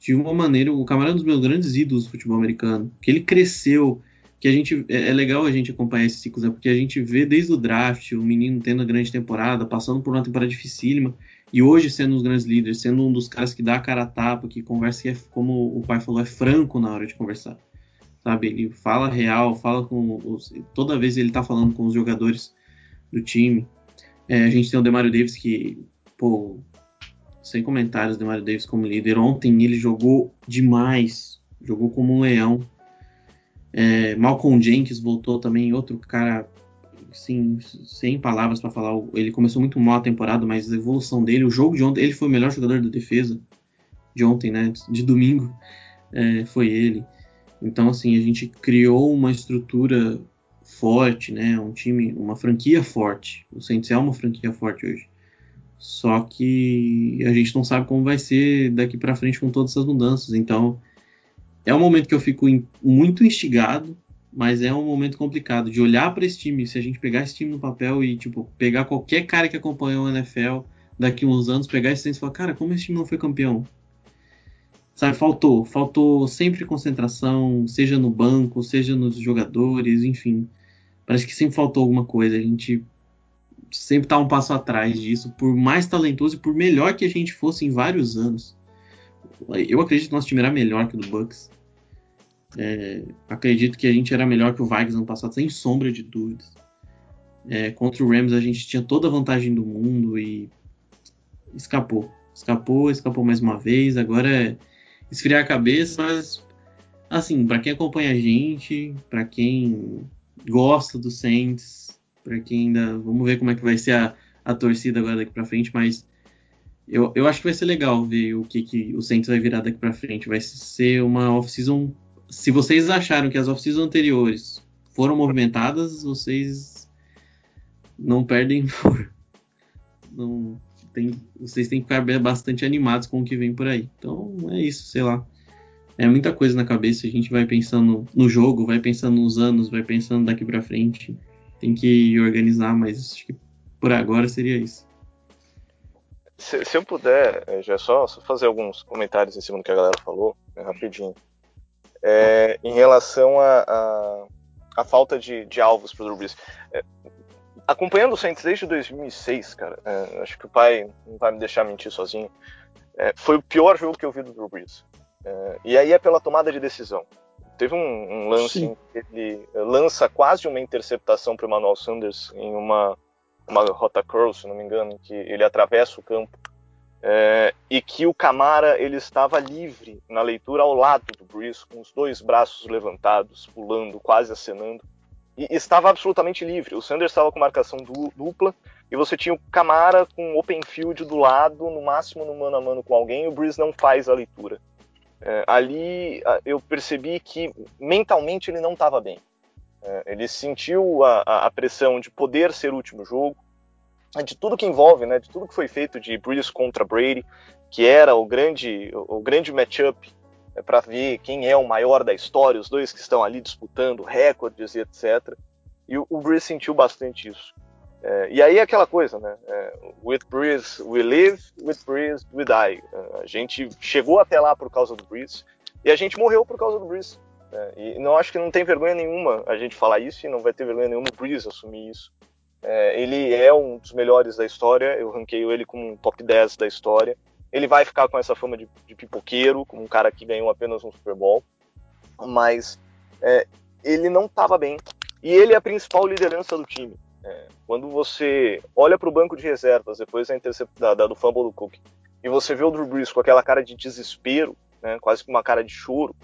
De uma maneira, o Camara é um dos meus grandes ídolos do futebol americano. Que ele cresceu que a gente é, é legal a gente acompanhar esses ciclos, né? porque a gente vê desde o draft o menino tendo a grande temporada, passando por uma temporada dificílima, e hoje sendo um dos grandes líderes, sendo um dos caras que dá a cara a tapa, que conversa e é, como o pai falou, é franco na hora de conversar. Sabe, ele fala real, fala com os, toda vez ele tá falando com os jogadores do time. É, a gente tem o Demario Davis que, pô, sem comentários, Demario Davis como líder. Ontem ele jogou demais, jogou como um leão é, Malcolm Jenkins voltou também, outro cara, sem palavras para falar. Ele começou muito mal a temporada, mas a evolução dele, o jogo de ontem, ele foi o melhor jogador da defesa de ontem, né? De domingo, é, foi ele. Então, assim, a gente criou uma estrutura forte, né? Um time, uma franquia forte. O Saints é uma franquia forte hoje. Só que a gente não sabe como vai ser daqui para frente com todas essas mudanças. Então, é um momento que eu fico in, muito instigado, mas é um momento complicado de olhar para esse time. Se a gente pegar esse time no papel e tipo pegar qualquer cara que acompanha o NFL daqui uns anos, pegar esse time e falar, cara, como esse time não foi campeão? Sabe, faltou, faltou sempre concentração, seja no banco, seja nos jogadores, enfim. Parece que sempre faltou alguma coisa. A gente sempre está um passo atrás disso, por mais talentoso e por melhor que a gente fosse em vários anos. Eu acredito que nosso time era melhor que o do Bucks. É, acredito que a gente era melhor que o Vikings ano passado, sem sombra de dúvidas. É, contra o Rams a gente tinha toda a vantagem do mundo e escapou. Escapou, escapou mais uma vez. Agora é esfriar a cabeça, mas assim, para quem acompanha a gente, para quem gosta do Saints, para quem ainda. Vamos ver como é que vai ser a, a torcida agora daqui para frente, mas eu, eu acho que vai ser legal ver o que, que o Saints vai virar daqui para frente. Vai ser uma off-season. Se vocês acharam que as off-seasons anteriores foram movimentadas, vocês não perdem [laughs] por. Não, tem, vocês têm que ficar bastante animados com o que vem por aí. Então é isso, sei lá. É muita coisa na cabeça. A gente vai pensando no jogo, vai pensando nos anos, vai pensando daqui para frente. Tem que organizar, mas acho que por agora seria isso. Se, se eu puder, é, já só, só, fazer alguns comentários em cima do que a galera falou, né, rapidinho. É, em relação a, a, a, falta de, de alvos para o Drew. É, acompanhando o Saints desde 2006, cara, é, acho que o pai não vai me deixar mentir sozinho. É, foi o pior jogo que eu vi do Drew Brees. É, e aí é pela tomada de decisão. Teve um, um lance Sim. em que ele lança quase uma interceptação para o Manuel Sanders em uma uma rota curl, se não me engano, que ele atravessa o campo é, e que o Camara ele estava livre na leitura ao lado do Breeze, com os dois braços levantados, pulando, quase acenando, e estava absolutamente livre. O Sanders estava com marcação dupla e você tinha o Camara com open field do lado, no máximo no mano a mano com alguém, e o Breeze não faz a leitura. É, ali eu percebi que mentalmente ele não estava bem. É, ele sentiu a, a, pressão de poder ser o último jogo, de tudo que envolve, né, de tudo que foi feito de Breeze contra Brady, que era o grande, o, o grande matchup é, para ver quem é o maior da história, os dois que estão ali disputando recordes e etc. E o, o sentiu bastante isso. É, e aí é aquela coisa, né? É, with Breeze we live, with Breeze we die. É, a gente chegou até lá por causa do Breeze e a gente morreu por causa do Breeze. É, e não acho que não tem vergonha nenhuma a gente falar isso e não vai ter vergonha nenhuma o Breeze assumir isso. É, ele é um dos melhores da história, eu ranqueio ele como um top 10 da história. Ele vai ficar com essa fama de, de pipoqueiro, como um cara que ganhou apenas um Super Bowl, mas é, ele não estava bem. E ele é a principal liderança do time. É, quando você olha para o banco de reservas depois da, da, da, do fumble do Cook e você vê o Drew Brees com aquela cara de desespero, né, quase com uma cara de choro,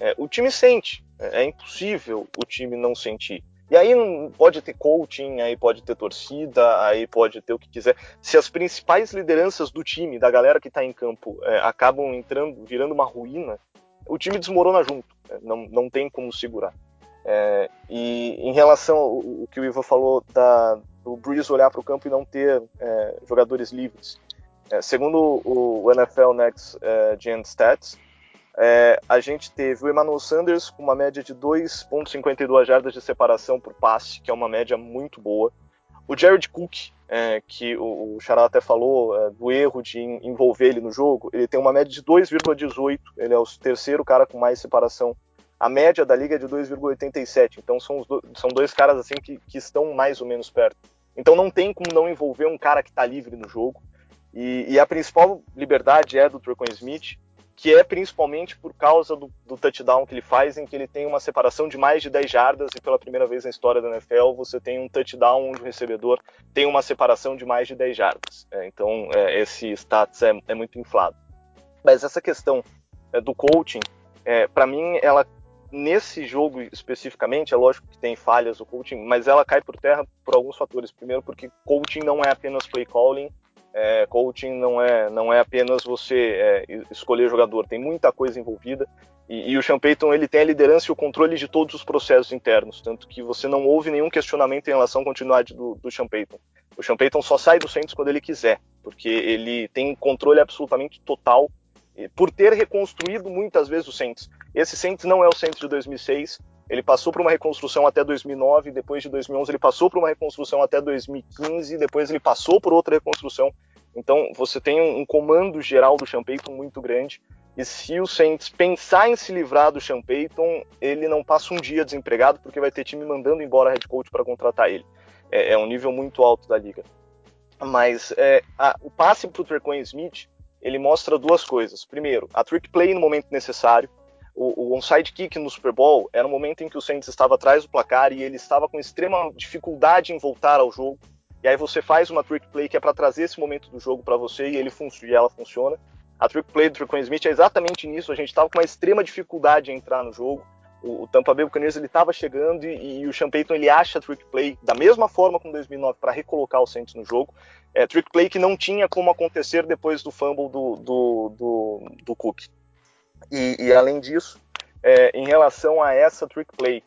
é, o time sente. É, é, impossível o time não sentir. E aí pode ter coaching, aí pode ter torcida, aí pode ter o que quiser. Se as principais lideranças do time, da galera que está em campo, é, acabam entrando, virando uma ruína, o time desmorona junto. É, não, não tem como segurar. É, e em relação ao, que o Ivo falou da, do Breeze olhar para o campo e não ter é, jogadores livres, é, segundo o, NFL Next é, Gen Stats, é, a gente teve o Emmanuel Sanders com uma média de 2,52 jardas de separação por passe, que é uma média muito boa. O Jared Cook, é, que o, o Xará até falou do erro de envolver ele no jogo, ele tem uma média de 2,18, ele é o terceiro cara com mais separação a média da liga é de 2,87. Então são, do, são dois caras assim que, que, estão mais ou menos perto. Então não tem como não envolver um cara que está livre no jogo. E, e, a principal liberdade é do Trequan Smith, que é principalmente por causa do, do, touchdown que ele faz, em que ele tem uma separação de mais de 10 jardas e pela primeira vez na história da NFL você tem um touchdown onde o recebedor tem uma separação de mais de 10 jardas. É, então é, esse status é, é, muito inflado. Mas essa questão é, do coaching, é, para mim, ela nesse jogo especificamente, é lógico que tem falhas o coaching, mas ela cai por terra por alguns fatores. Primeiro, porque coaching não é apenas play calling, é, coaching não é, não é apenas você é, escolher jogador, tem muita coisa envolvida. E, e, o Sean Payton ele tem a liderança e o controle de todos os processos internos, tanto que você não ouve nenhum questionamento em relação à continuidade do, do Sean Payton. O Sean Payton só sai do Saints quando ele quiser, porque ele tem controle absolutamente total por ter reconstruído muitas vezes o Saints. Esse Saints não é o Saints de 2006, ele passou por uma reconstrução até 2009, depois de 2011 ele passou por uma reconstrução até 2015, depois ele passou por outra reconstrução. Então você tem um, um comando geral do Sean Payton muito grande. E se o Saints pensar em se livrar do Sean Payton, ele não passa um dia desempregado, porque vai ter time mandando embora head coach para contratar ele. É, é, um nível muito alto da liga. Mas é, a, o passe para o Smith ele mostra duas coisas. Primeiro, a trick play no momento necessário. O, o onside kick no Super Bowl era um momento em que o Saints estava atrás do placar e ele estava com extrema dificuldade em voltar ao jogo. E aí você faz uma trick play que é para trazer esse momento do jogo para você e ele e ela funciona. A trick play do Trequan Smith é exatamente nisso. A gente estava com uma extrema dificuldade em entrar no jogo. O, o Tampa Bay Buccaneers ele estava chegando e, e, o Sean ele acha a trick play da mesma forma como 2009 para recolocar o Saints no jogo. É, trick play que não tinha como acontecer depois do fumble do, do, do, do Cook. E, e, além disso, é, em relação a essa trick play,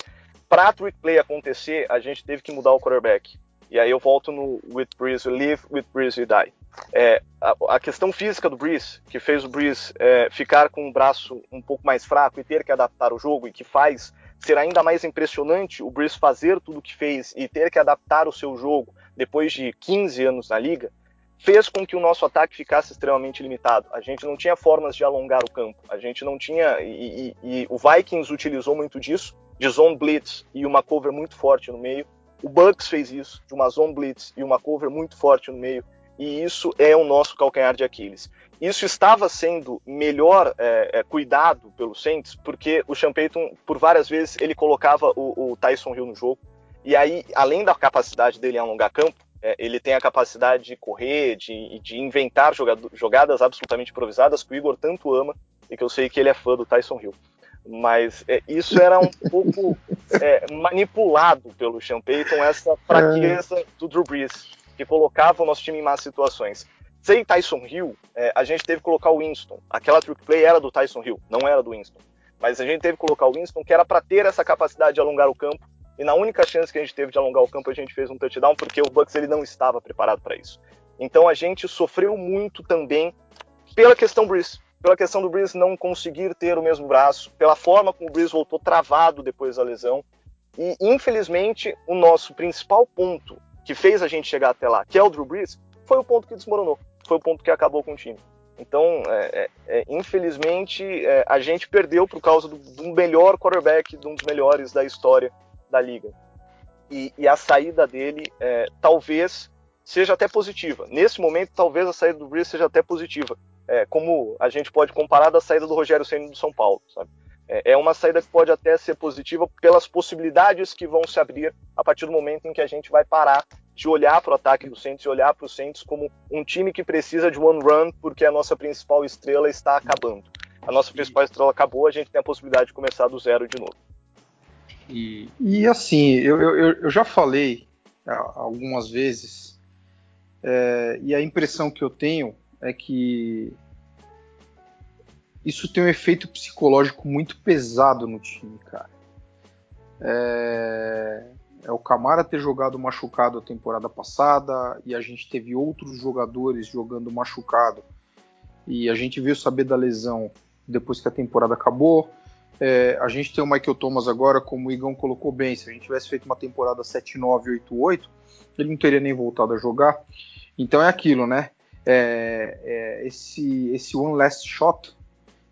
para trick play acontecer, a gente teve que mudar o quarterback. E aí eu volto no With Breeze Live, With Breeze We Die. É, a, a, questão física do Breeze, que fez o Breeze é, ficar com o braço um pouco mais fraco e ter que adaptar o jogo, e que faz ser ainda mais impressionante o Breeze fazer tudo o que fez e ter que adaptar o seu jogo depois de 15 anos na liga, fez com que o nosso ataque ficasse extremamente limitado. A gente não tinha formas de alongar o campo, a gente não tinha. E, e, e o Vikings utilizou muito disso, de zone blitz e uma cover muito forte no meio. O Bucks fez isso, de uma zone blitz e uma cover muito forte no meio e isso é o nosso calcanhar de Aquiles. Isso estava sendo melhor é, é, cuidado pelo Saints, porque o Sean Payton, por várias vezes, ele colocava o, o, Tyson Hill no jogo, e aí, além da capacidade dele alongar campo, é, ele tem a capacidade de correr, de, de inventar jogado, jogadas absolutamente improvisadas que o Igor tanto ama e que eu sei que ele é fã do Tyson Hill. Mas é, isso era um [laughs] pouco é, manipulado pelo Sean Payton, essa fraqueza do Drew Brees, que colocava o nosso time em más situações. Sem Tyson Hill, é, a gente teve que colocar o Winston. Aquela trick play era do Tyson Hill, não era do Winston. Mas a gente teve que colocar o Winston, que era para ter essa capacidade de alongar o campo. E na única chance que a gente teve de alongar o campo, a gente fez um touchdown, porque o Bucks ele não estava preparado para isso. Então a gente sofreu muito também pela questão Brees pela questão do Breeze não conseguir ter o mesmo braço, pela forma como o Breeze voltou travado depois da lesão. E, infelizmente, o nosso principal ponto que fez a gente chegar até lá, que é o Drew Brees, foi o ponto que desmoronou, foi o ponto que acabou com o time. Então, é, é, é infelizmente, é, a gente perdeu por causa do, do, melhor quarterback, de um dos melhores da história da liga. E, e a saída dele, é, talvez, seja até positiva. Nesse momento, talvez a saída do Brees seja até positiva, é, como a gente pode comparar da saída do Rogério Ceni do São Paulo, sabe? É, é uma saída que pode até ser positiva pelas possibilidades que vão se abrir a partir do momento em que a gente vai parar de olhar para o ataque do Saints e olhar para o Saints como um time que precisa de one run porque a nossa principal estrela está acabando. A nossa principal estrela acabou, a gente tem a possibilidade de começar do zero de novo. E, e assim, eu, eu, eu já falei algumas vezes, é, e a impressão que eu tenho é que isso tem um efeito psicológico muito pesado no time, cara. É, é o Camara ter jogado machucado a temporada passada e a gente teve outros jogadores jogando machucado e a gente viu saber da lesão depois que a temporada acabou. É, a gente tem o Michael Thomas agora, como o Igão colocou bem, se a gente tivesse feito uma temporada 7-9, 8-8, ele não teria nem voltado a jogar. Então é aquilo, né? é, é, esse, esse one last shot,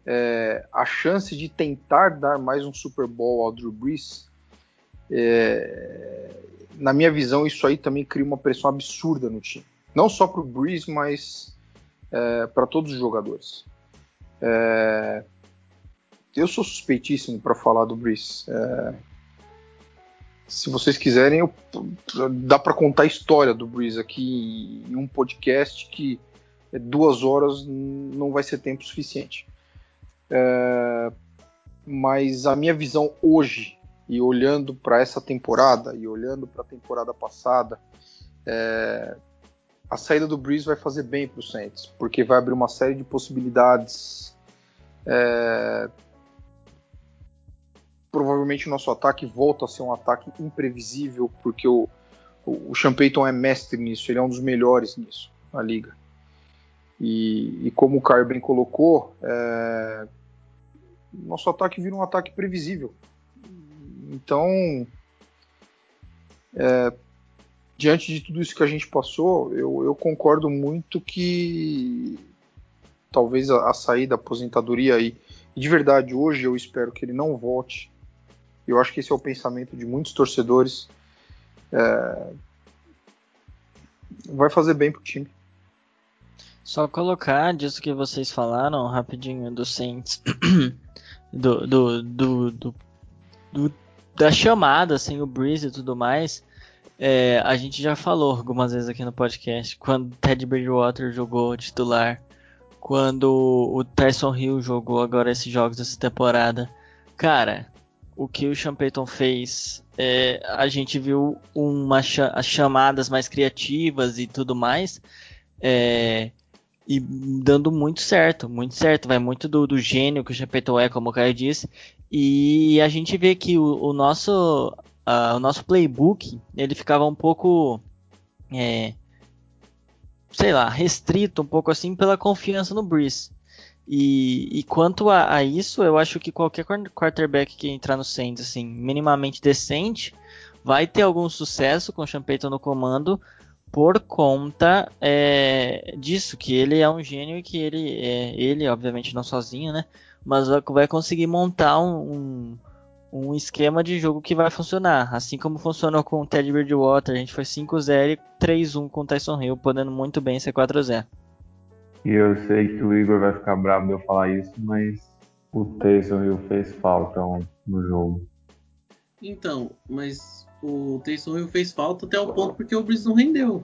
é, a chance de tentar dar mais um Super Bowl ao Drew Brees, é, na minha visão, isso aí também cria uma pressão absurda no time. Não só para o Brees, mas é, para todos os jogadores. É, eu sou suspeitíssimo para falar do Brees se vocês quiserem, eu, dá para contar a história do Breeze aqui em um podcast que é duas horas não vai ser tempo suficiente. É, mas a minha visão hoje, e olhando para essa temporada, e olhando para a temporada passada, é, a saída do Breeze vai fazer bem para o Saints, porque vai abrir uma série de possibilidades. É, provavelmente o nosso ataque volta a ser um ataque imprevisível, porque o, o, o é mestre nisso, ele é um dos melhores nisso na liga. E, e como o Caio bem colocou, é, nosso ataque vira um ataque previsível. Então, é, diante de tudo isso que a gente passou, eu, eu concordo muito que talvez a, a saída, a aposentadoria aí, de verdade, hoje eu espero que ele não volte eu acho que esse é o pensamento de muitos torcedores. É... Vai fazer bem pro time. Só colocar disso que vocês falaram rapidinho do Saints, [clears throat] do, do, do, do, da chamada, assim, o Breeze e tudo mais. É, a gente já falou algumas vezes aqui no podcast, quando Ted Bridgewater jogou titular, quando o Tyson Hill jogou agora esses jogos dessa temporada. Cara, o que o Sean Payton fez, é, a gente viu uma as chamadas mais criativas e tudo mais, é, e dando muito certo, muito certo, vai muito do, do gênio que o Sean Payton é, como o Caio disse, e a gente vê que o, o nosso, uh, o nosso playbook, ele ficava um pouco, é, sei lá, restrito um pouco assim pela confiança no Breeze. E, e quanto a, a, isso, eu acho que qualquer quarterback que entrar no Saints, assim, minimamente decente, vai ter algum sucesso com o Sean no comando por conta é, disso, que ele é um gênio e que ele, é, ele, obviamente não sozinho, né, mas vai conseguir montar um, um, um esquema de jogo que vai funcionar, assim como funcionou com o Ted Bridgewater, a gente foi 5-0 e 3-1 com o Tyson Hill, podendo muito bem ser 4-0. E eu sei que o Igor vai ficar bravo de eu falar isso, mas o Taysom Hill fez falta no jogo. Então, mas o Taysom Hill fez falta até o ponto porque o Breeze não rendeu.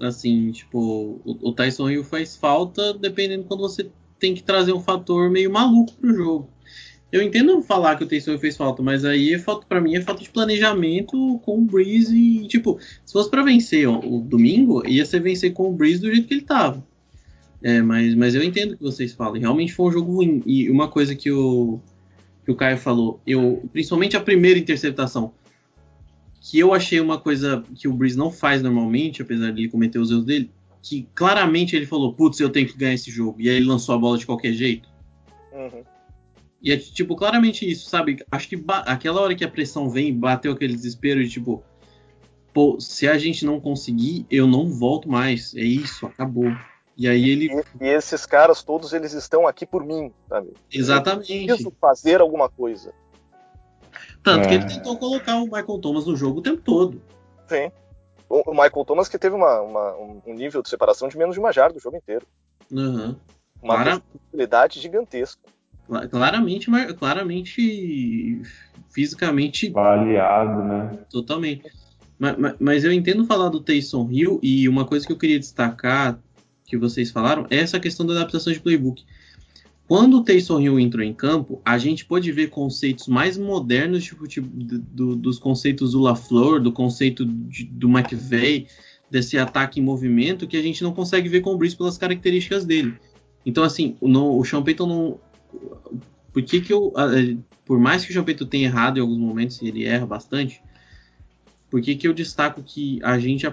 Assim, tipo, o, o Tyson Hill faz falta dependendo quando você tem que trazer um fator meio maluco pro jogo. Eu entendo falar que o Tyson Hill fez falta, mas aí é falta para mim é falta de planejamento com o Breeze e, tipo, se fosse para vencer ó, o domingo, ia ser vencer com o Breeze do jeito que ele tava. É, mas, mas eu entendo o que vocês falam. Realmente foi um jogo ruim. E uma coisa que o, que o Caio falou, eu, principalmente a primeira interceptação, que eu achei uma coisa que o Breeze não faz normalmente, apesar de ele cometer os erros dele, que claramente ele falou, putz, eu tenho que ganhar esse jogo. E aí ele lançou a bola de qualquer jeito. Uhum. E é tipo, claramente isso, sabe? Acho que aquela hora que a pressão vem, bateu aquele desespero de tipo, pô, se a gente não conseguir, eu não volto mais. É isso, acabou. E aí ele. E, e esses caras todos, eles estão aqui por mim, sabe? Exatamente. Eu preciso fazer alguma coisa. Tanto É. que ele tentou colocar o Michael Thomas no jogo o tempo todo. Sim. O, o Michael Thomas que teve uma, uma- um nível de separação de menos de uma jarda o jogo inteiro. Aham. Uma Clara- possibilidade gigantesca. Cla- Claramente, claramente fisicamente Baleado, né? Totalmente. Ma- ma- Mas, eu entendo falar do Taysom Hill e uma coisa que eu queria destacar que vocês falaram é essa questão da adaptação de playbook. Quando o Taysom Hill entrou em campo, a gente pôde ver conceitos mais modernos tipo, tipo, do- do- dos conceitos do LaFleur, do conceito de- do McVeigh, desse ataque em movimento que a gente não consegue ver com o Breeze pelas características dele. Então, assim, o, não- o Sean Payton não... Por que que eu... Por mais que o Sean Payton tenha errado em alguns momentos, ele erra bastante, por que, que eu destaco que a gente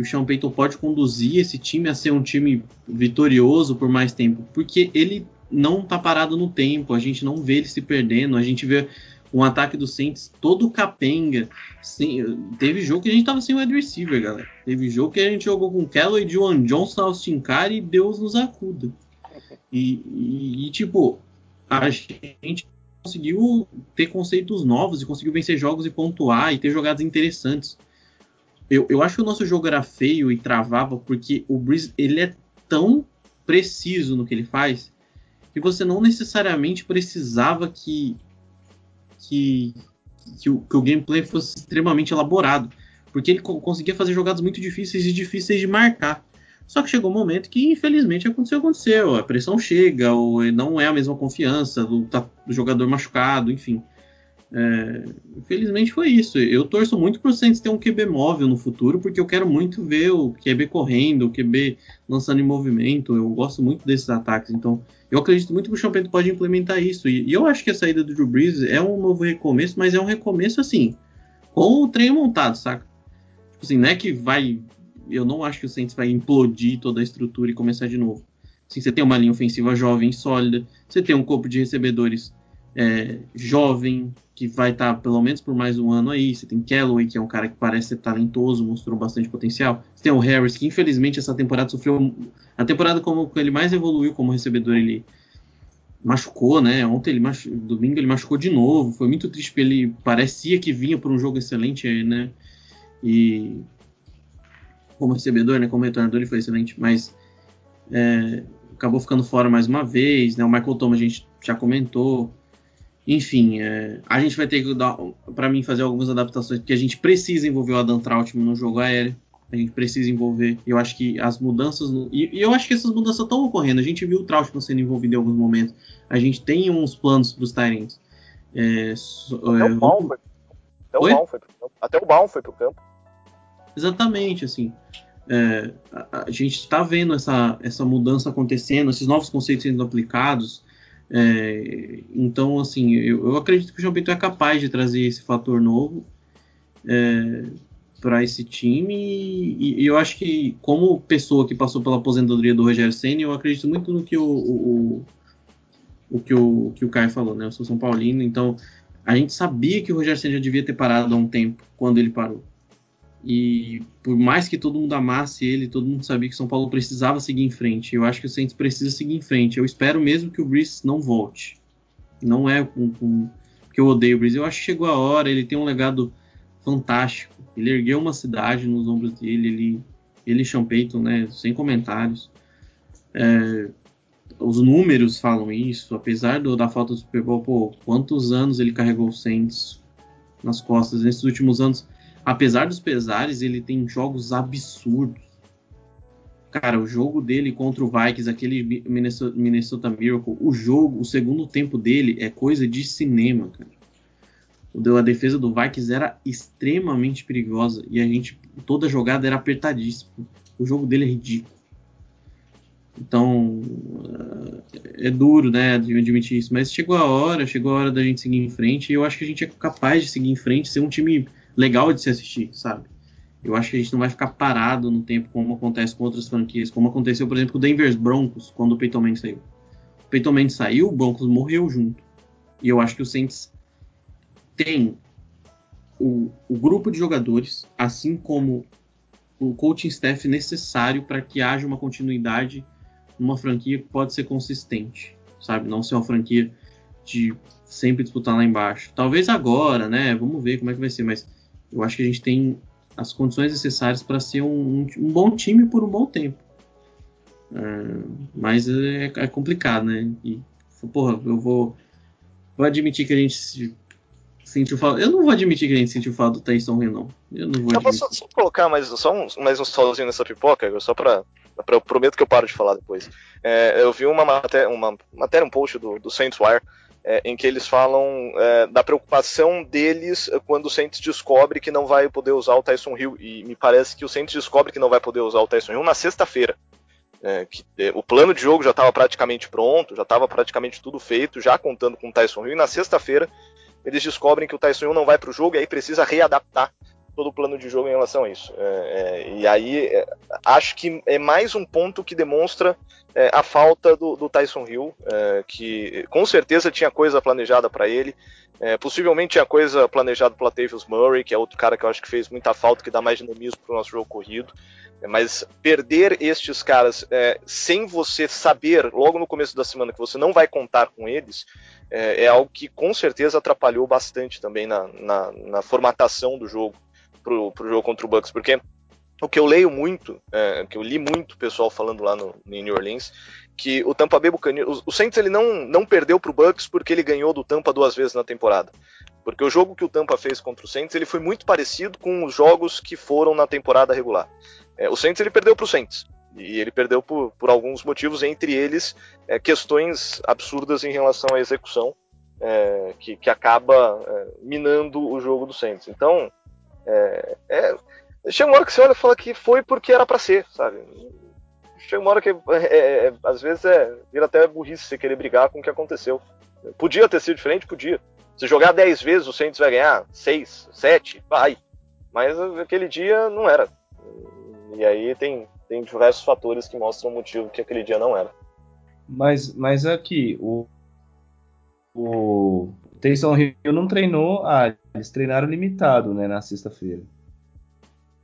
que o Sean Payton pode conduzir esse time a ser um time vitorioso por mais tempo? Porque ele não tá parado no tempo, a gente não vê ele se perdendo, a gente vê um ataque do Saints todo capenga. Sem, teve jogo que a gente tava sem wide receiver, galera. Teve jogo que a gente jogou com Kelly, Joan Johnson, Austin Carr e Deus nos acuda. E, e- e, tipo, a gente conseguiu ter conceitos novos e conseguiu vencer jogos e pontuar e ter jogadas interessantes. Eu, eu acho que o nosso jogo era feio e travava porque o Breeze ele é tão preciso no que ele faz que você não necessariamente precisava que que, que, o, que o gameplay fosse extremamente elaborado, porque ele co- conseguia fazer jogadas muito difíceis e difíceis de marcar. Só que chegou um momento que, infelizmente, aconteceu, aconteceu. A pressão chega, ou não é a mesma confiança do, tá- do jogador machucado, enfim. É, infelizmente foi isso. Eu torço muito pro Saints ter um QB móvel no futuro, porque eu quero muito ver o QB correndo, o QB lançando em movimento. Eu gosto muito desses ataques. Então, eu acredito muito que o Payton pode implementar isso. E, e eu acho que a saída do Drew Brees é um novo recomeço, mas é um recomeço assim, com o trem montado, saca? Tipo assim, não é que vai. Eu não acho que o Saints vai implodir toda a estrutura e começar de novo. Assim, você tem uma linha ofensiva jovem, sólida, você tem um corpo de recebedores é, jovem, que vai estar pelo menos por mais um ano aí. Você tem Callaway, que é um cara que parece ser talentoso, mostrou bastante potencial. Você tem o Harris, que infelizmente essa temporada sofreu. A temporada como ele mais evoluiu como recebedor, ele machucou, né? Ontem ele machu... domingo ele machucou de novo. Foi muito triste porque ele parecia que vinha por um jogo excelente, né? E como recebedor, né? Como retornador ele foi excelente, mas é, acabou ficando fora mais uma vez, né? O Michael Thomas a gente já comentou. Enfim, é, a gente vai ter que dar, para mim, fazer algumas adaptações, porque a gente precisa envolver o Adam Trautmann no jogo aéreo. A gente precisa envolver. Eu acho que as mudanças. No, e, e eu acho que essas mudanças estão ocorrendo. A gente viu o Trautmann sendo envolvido em alguns momentos. A gente tem uns planos para os Tyrants. É, so- Até é, vamos- foi, até o? Baum foi pro campo. Até o Baum foi pro campo. Exatamente, assim. É, a, a gente está vendo essa, essa mudança acontecendo, esses novos conceitos sendo aplicados. É, então, assim, eu, eu acredito que o João Pinto é capaz de trazer esse fator novo para esse time. E, e eu acho que, como pessoa que passou pela aposentadoria do Rogério Senna, eu acredito muito no que o, o, o, o que o que o Caio falou, né? Eu sou São Paulino, então a gente sabia que o Rogério Senna já devia ter parado há um tempo quando ele parou. E por mais que todo mundo amasse ele, todo mundo sabia que São Paulo precisava seguir em frente. Eu acho que o Saints precisa seguir em frente. Eu espero mesmo que o Breeze não volte. Não é com que eu odeio o Breeze. Eu acho que chegou a hora. Ele tem um legado fantástico. Ele ergueu uma cidade nos ombros dele. Ele, ele Sean Payton, né? Sem comentários. É, os números falam isso. Apesar do, da falta do Super Bowl, pô, quantos anos ele carregou o Saints nas costas nesses últimos anos? Apesar dos pesares, ele tem jogos absurdos. Cara, o jogo dele contra o Vikings, aquele Minnesota, Minnesota Miracle, o jogo, o segundo tempo dele é coisa de cinema, cara. A defesa do Vikings era extremamente perigosa e a gente toda jogada era apertadíssima. O jogo dele é ridículo. Então é duro, né, admitir isso, mas chegou a hora, chegou a hora da gente seguir em frente e eu acho que a gente é capaz de seguir em frente, ser um time legal de se assistir, sabe? Eu acho que a gente não vai ficar parado no tempo como acontece com outras franquias, como aconteceu, por exemplo, com o Denver Broncos, quando o Peyton Manning saiu. O Peyton Manning saiu, o Broncos morreu junto. E eu acho que o Saints tem o, o grupo de jogadores, assim como o coaching staff necessário para que haja uma continuidade numa franquia que pode ser consistente, sabe? Não ser uma franquia de sempre disputar lá embaixo. Talvez agora, né? Vamos ver como é que vai ser, mas eu acho que a gente tem as condições necessárias para ser um, um, bom time por um bom tempo. É, mas é, é, complicado, né? E, porra, eu vou, vou admitir que a gente sentiu falta. Eu não vou admitir que a gente sentiu falta do Tyson Hill, não. Eu não vou. Eu posso só, colocar mais, só um, mais um solzinho nessa pipoca, só para eu prometo que eu paro de falar depois. É, eu vi uma matéria, uma matéria, um post do, do Saints Wire é, em que eles falam é, da preocupação deles quando o Saints descobre que não vai poder usar o Tyson Hill. E me parece que o Saints descobre que não vai poder usar o Tyson Hill na sexta-feira. É, que, é, o plano de jogo já estava praticamente pronto, já estava praticamente tudo feito, já contando com o Tyson Hill. E na sexta-feira eles descobrem que o Tyson Hill não vai para o jogo e aí precisa readaptar todo o plano de jogo em relação a isso. É, é, e aí é, acho que é mais um ponto que demonstra é, a falta do, do Tyson Hill, é, que com certeza tinha coisa planejada para ele, é, possivelmente tinha coisa planejada para Latavius Murray, que é outro cara que eu acho que fez muita falta, que dá mais dinamismo para o nosso jogo corrido. Mas perder estes caras sem você saber logo no começo da semana que você não vai contar com eles é, algo que com certeza atrapalhou bastante também na, na, na formatação do jogo pro, pro jogo contra o Bucks, porque o que eu leio muito, é, que eu li muito pessoal falando lá no, no New Orleans, que o Tampa Bay Buccaneers, o, Saints ele não, não perdeu pro Bucks porque ele ganhou do Tampa duas vezes na temporada. Porque o jogo que o Tampa fez contra o Saints, ele foi muito parecido com os jogos que foram na temporada regular. É, o Saints ele perdeu pro Saints. E ele perdeu por, por alguns motivos, entre eles é, questões absurdas em relação à execução, é, que, que acaba é, minando o jogo do Saints. Então, é, é, chega uma hora que você olha e fala que foi porque era para ser, sabe? Chega uma hora que, é, é, é, às vezes, é, vira até burrice você querer brigar com o que aconteceu. Podia ter sido diferente? Podia. Se jogar 10 vezes, o Saints vai ganhar 6, 7, vai. Mas aquele dia não era. E aí tem, tem diversos fatores que mostram o motivo que aquele dia não era. Mas, mas aqui, o, o Taysom Hill não treinou, ah, eles treinaram limitado, né, na sexta-feira.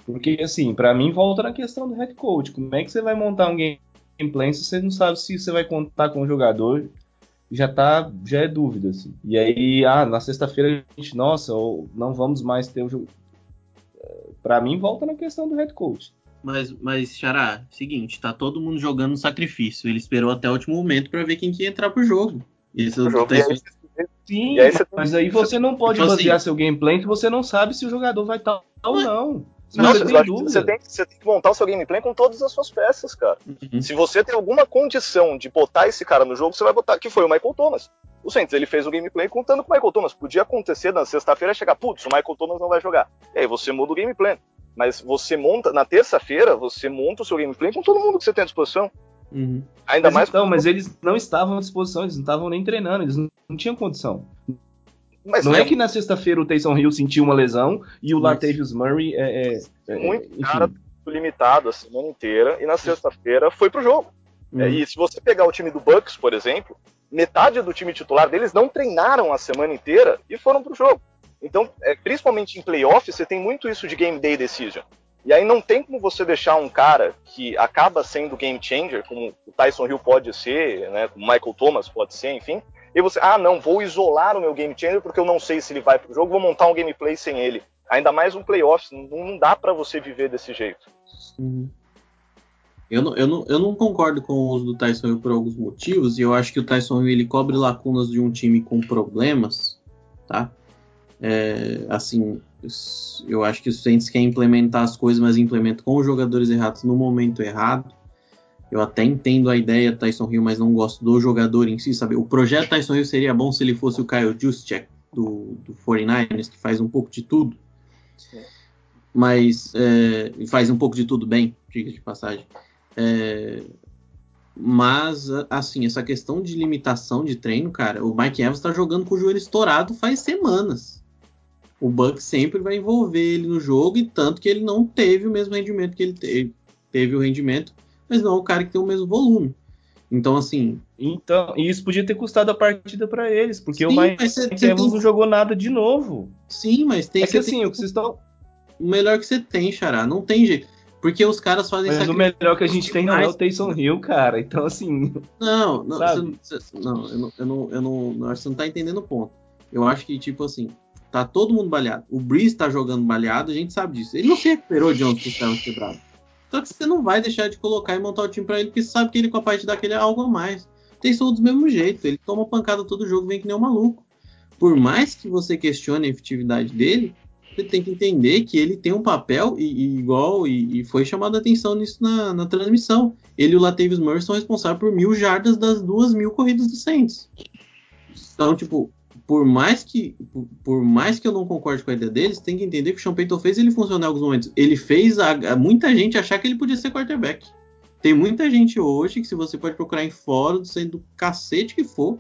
Porque, assim, para mim volta na questão do head coach. Como é que você vai montar um gameplay se você não sabe se você vai contar com o jogador? Já tá, já é dúvida, assim. E aí, ah, na sexta-feira a gente, nossa, ou não vamos mais ter o jogo. Para mim volta na questão do head coach. Mas, mas, Xará, seguinte, tá todo mundo jogando sacrifício. Ele esperou até o último momento para ver quem que ia entrar pro jogo. Esse o jogo, tá Sim, aí mas aí você não pode tipo basear assim, seu gameplay que você não sabe se o jogador vai estar ou não. Não, você, tem você, tem, você, tem, que montar o seu gameplay com todas as suas peças, cara. Uhum. Se você tem alguma condição de botar esse cara no jogo, você vai botar, que foi o Michael Thomas. O Saints, ele fez o gameplay contando com o Michael Thomas. Podia acontecer na sexta-feira chegar, putz, o Michael Thomas não vai jogar. E aí você muda o gameplay. Mas você monta, na terça-feira, você monta o seu gameplay com todo mundo que você tem à disposição. Uhum. Ainda mas mais. Então, mas eles não estavam à disposição, eles não estavam nem treinando, eles não, não tinham condição. Mas não é, é que na sexta-feira o Taysom Hill sentiu uma lesão e o Latavius Murray é, é, é muito enfim. cara limitado a semana inteira e na sexta-feira foi pro jogo. Uhum. É, e se você pegar o time do Bucks, por exemplo, metade do time titular deles não treinaram a semana inteira e foram pro jogo. Então, é, principalmente em playoff, você tem muito isso de game day decision. E aí não tem como você deixar um cara que acaba sendo game changer, como o Tyson Hill pode ser, né, como o Michael Thomas pode ser, enfim, e você, ah, não, vou isolar o meu game changer porque eu não sei se ele vai pro jogo, vou montar um gameplay sem ele. Ainda mais um playoff, não dá para você viver desse jeito. Uhum. Eu não, eu, não, eu não concordo com o uso do Tyson Hill por alguns motivos, e eu acho que o Tyson Hill ele cobre lacunas de um time com problemas, tá? É, assim, eu acho que o Saints quer implementar as coisas, mas implementa com os jogadores errados no momento errado. Eu até entendo a ideia do Tyson Hill, mas não gosto do jogador em si, sabe? O projeto Tyson Hill seria bom se ele fosse o Kyle Juszczyk do, do 49ers, que faz um pouco de tudo. Mas é, faz um pouco de tudo bem, diga de passagem. É, mas, assim, essa questão de limitação de treino, cara, o Mike Evans está jogando com o joelho estourado faz semanas. O Buck sempre vai envolver ele no jogo, e tanto que ele não teve o mesmo rendimento que ele teve. Teve o rendimento mas não é o cara que tem o mesmo volume. Então, assim. Então, isso podia ter custado a partida para eles, porque sim, o Mike Evans tem... não jogou nada de novo. Sim, mas tem é que assim, tem... o que vocês estão. O melhor que você tem, Xará, não tem jeito. Porque os caras fazem Mas o melhor que a gente tem não é o Taysom Hill, cara. Então, assim. Não, não, você, não, eu não, eu não, eu não, você não tá entendendo o ponto. Eu acho que, tipo assim, tá todo mundo baleado. O Breeze tá jogando baleado, a gente sabe disso. Ele não se recuperou de onde estava quebrado. Só que você não vai deixar de colocar e montar o time para ele, porque você sabe que ele com a parte daquele é algo a mais. Tem som do mesmo jeito, ele toma pancada todo jogo, vem que nem um maluco. Por mais que você questione a efetividade dele, você tem que entender que ele tem um papel e, e igual, e, e, foi chamada atenção nisso na, na, transmissão. Ele e o Latavius Murray são responsáveis por mil jardas das duas mil corridas do Saints. Então, tipo, por mais que por, por, mais que eu não concorde com a ideia deles, tem que entender que o Sean Payton fez ele funcionar em alguns momentos. Ele fez a, a, muita gente achar que ele podia ser quarterback. Tem muita gente hoje que se você pode procurar em fórum, sendo do cacete que for,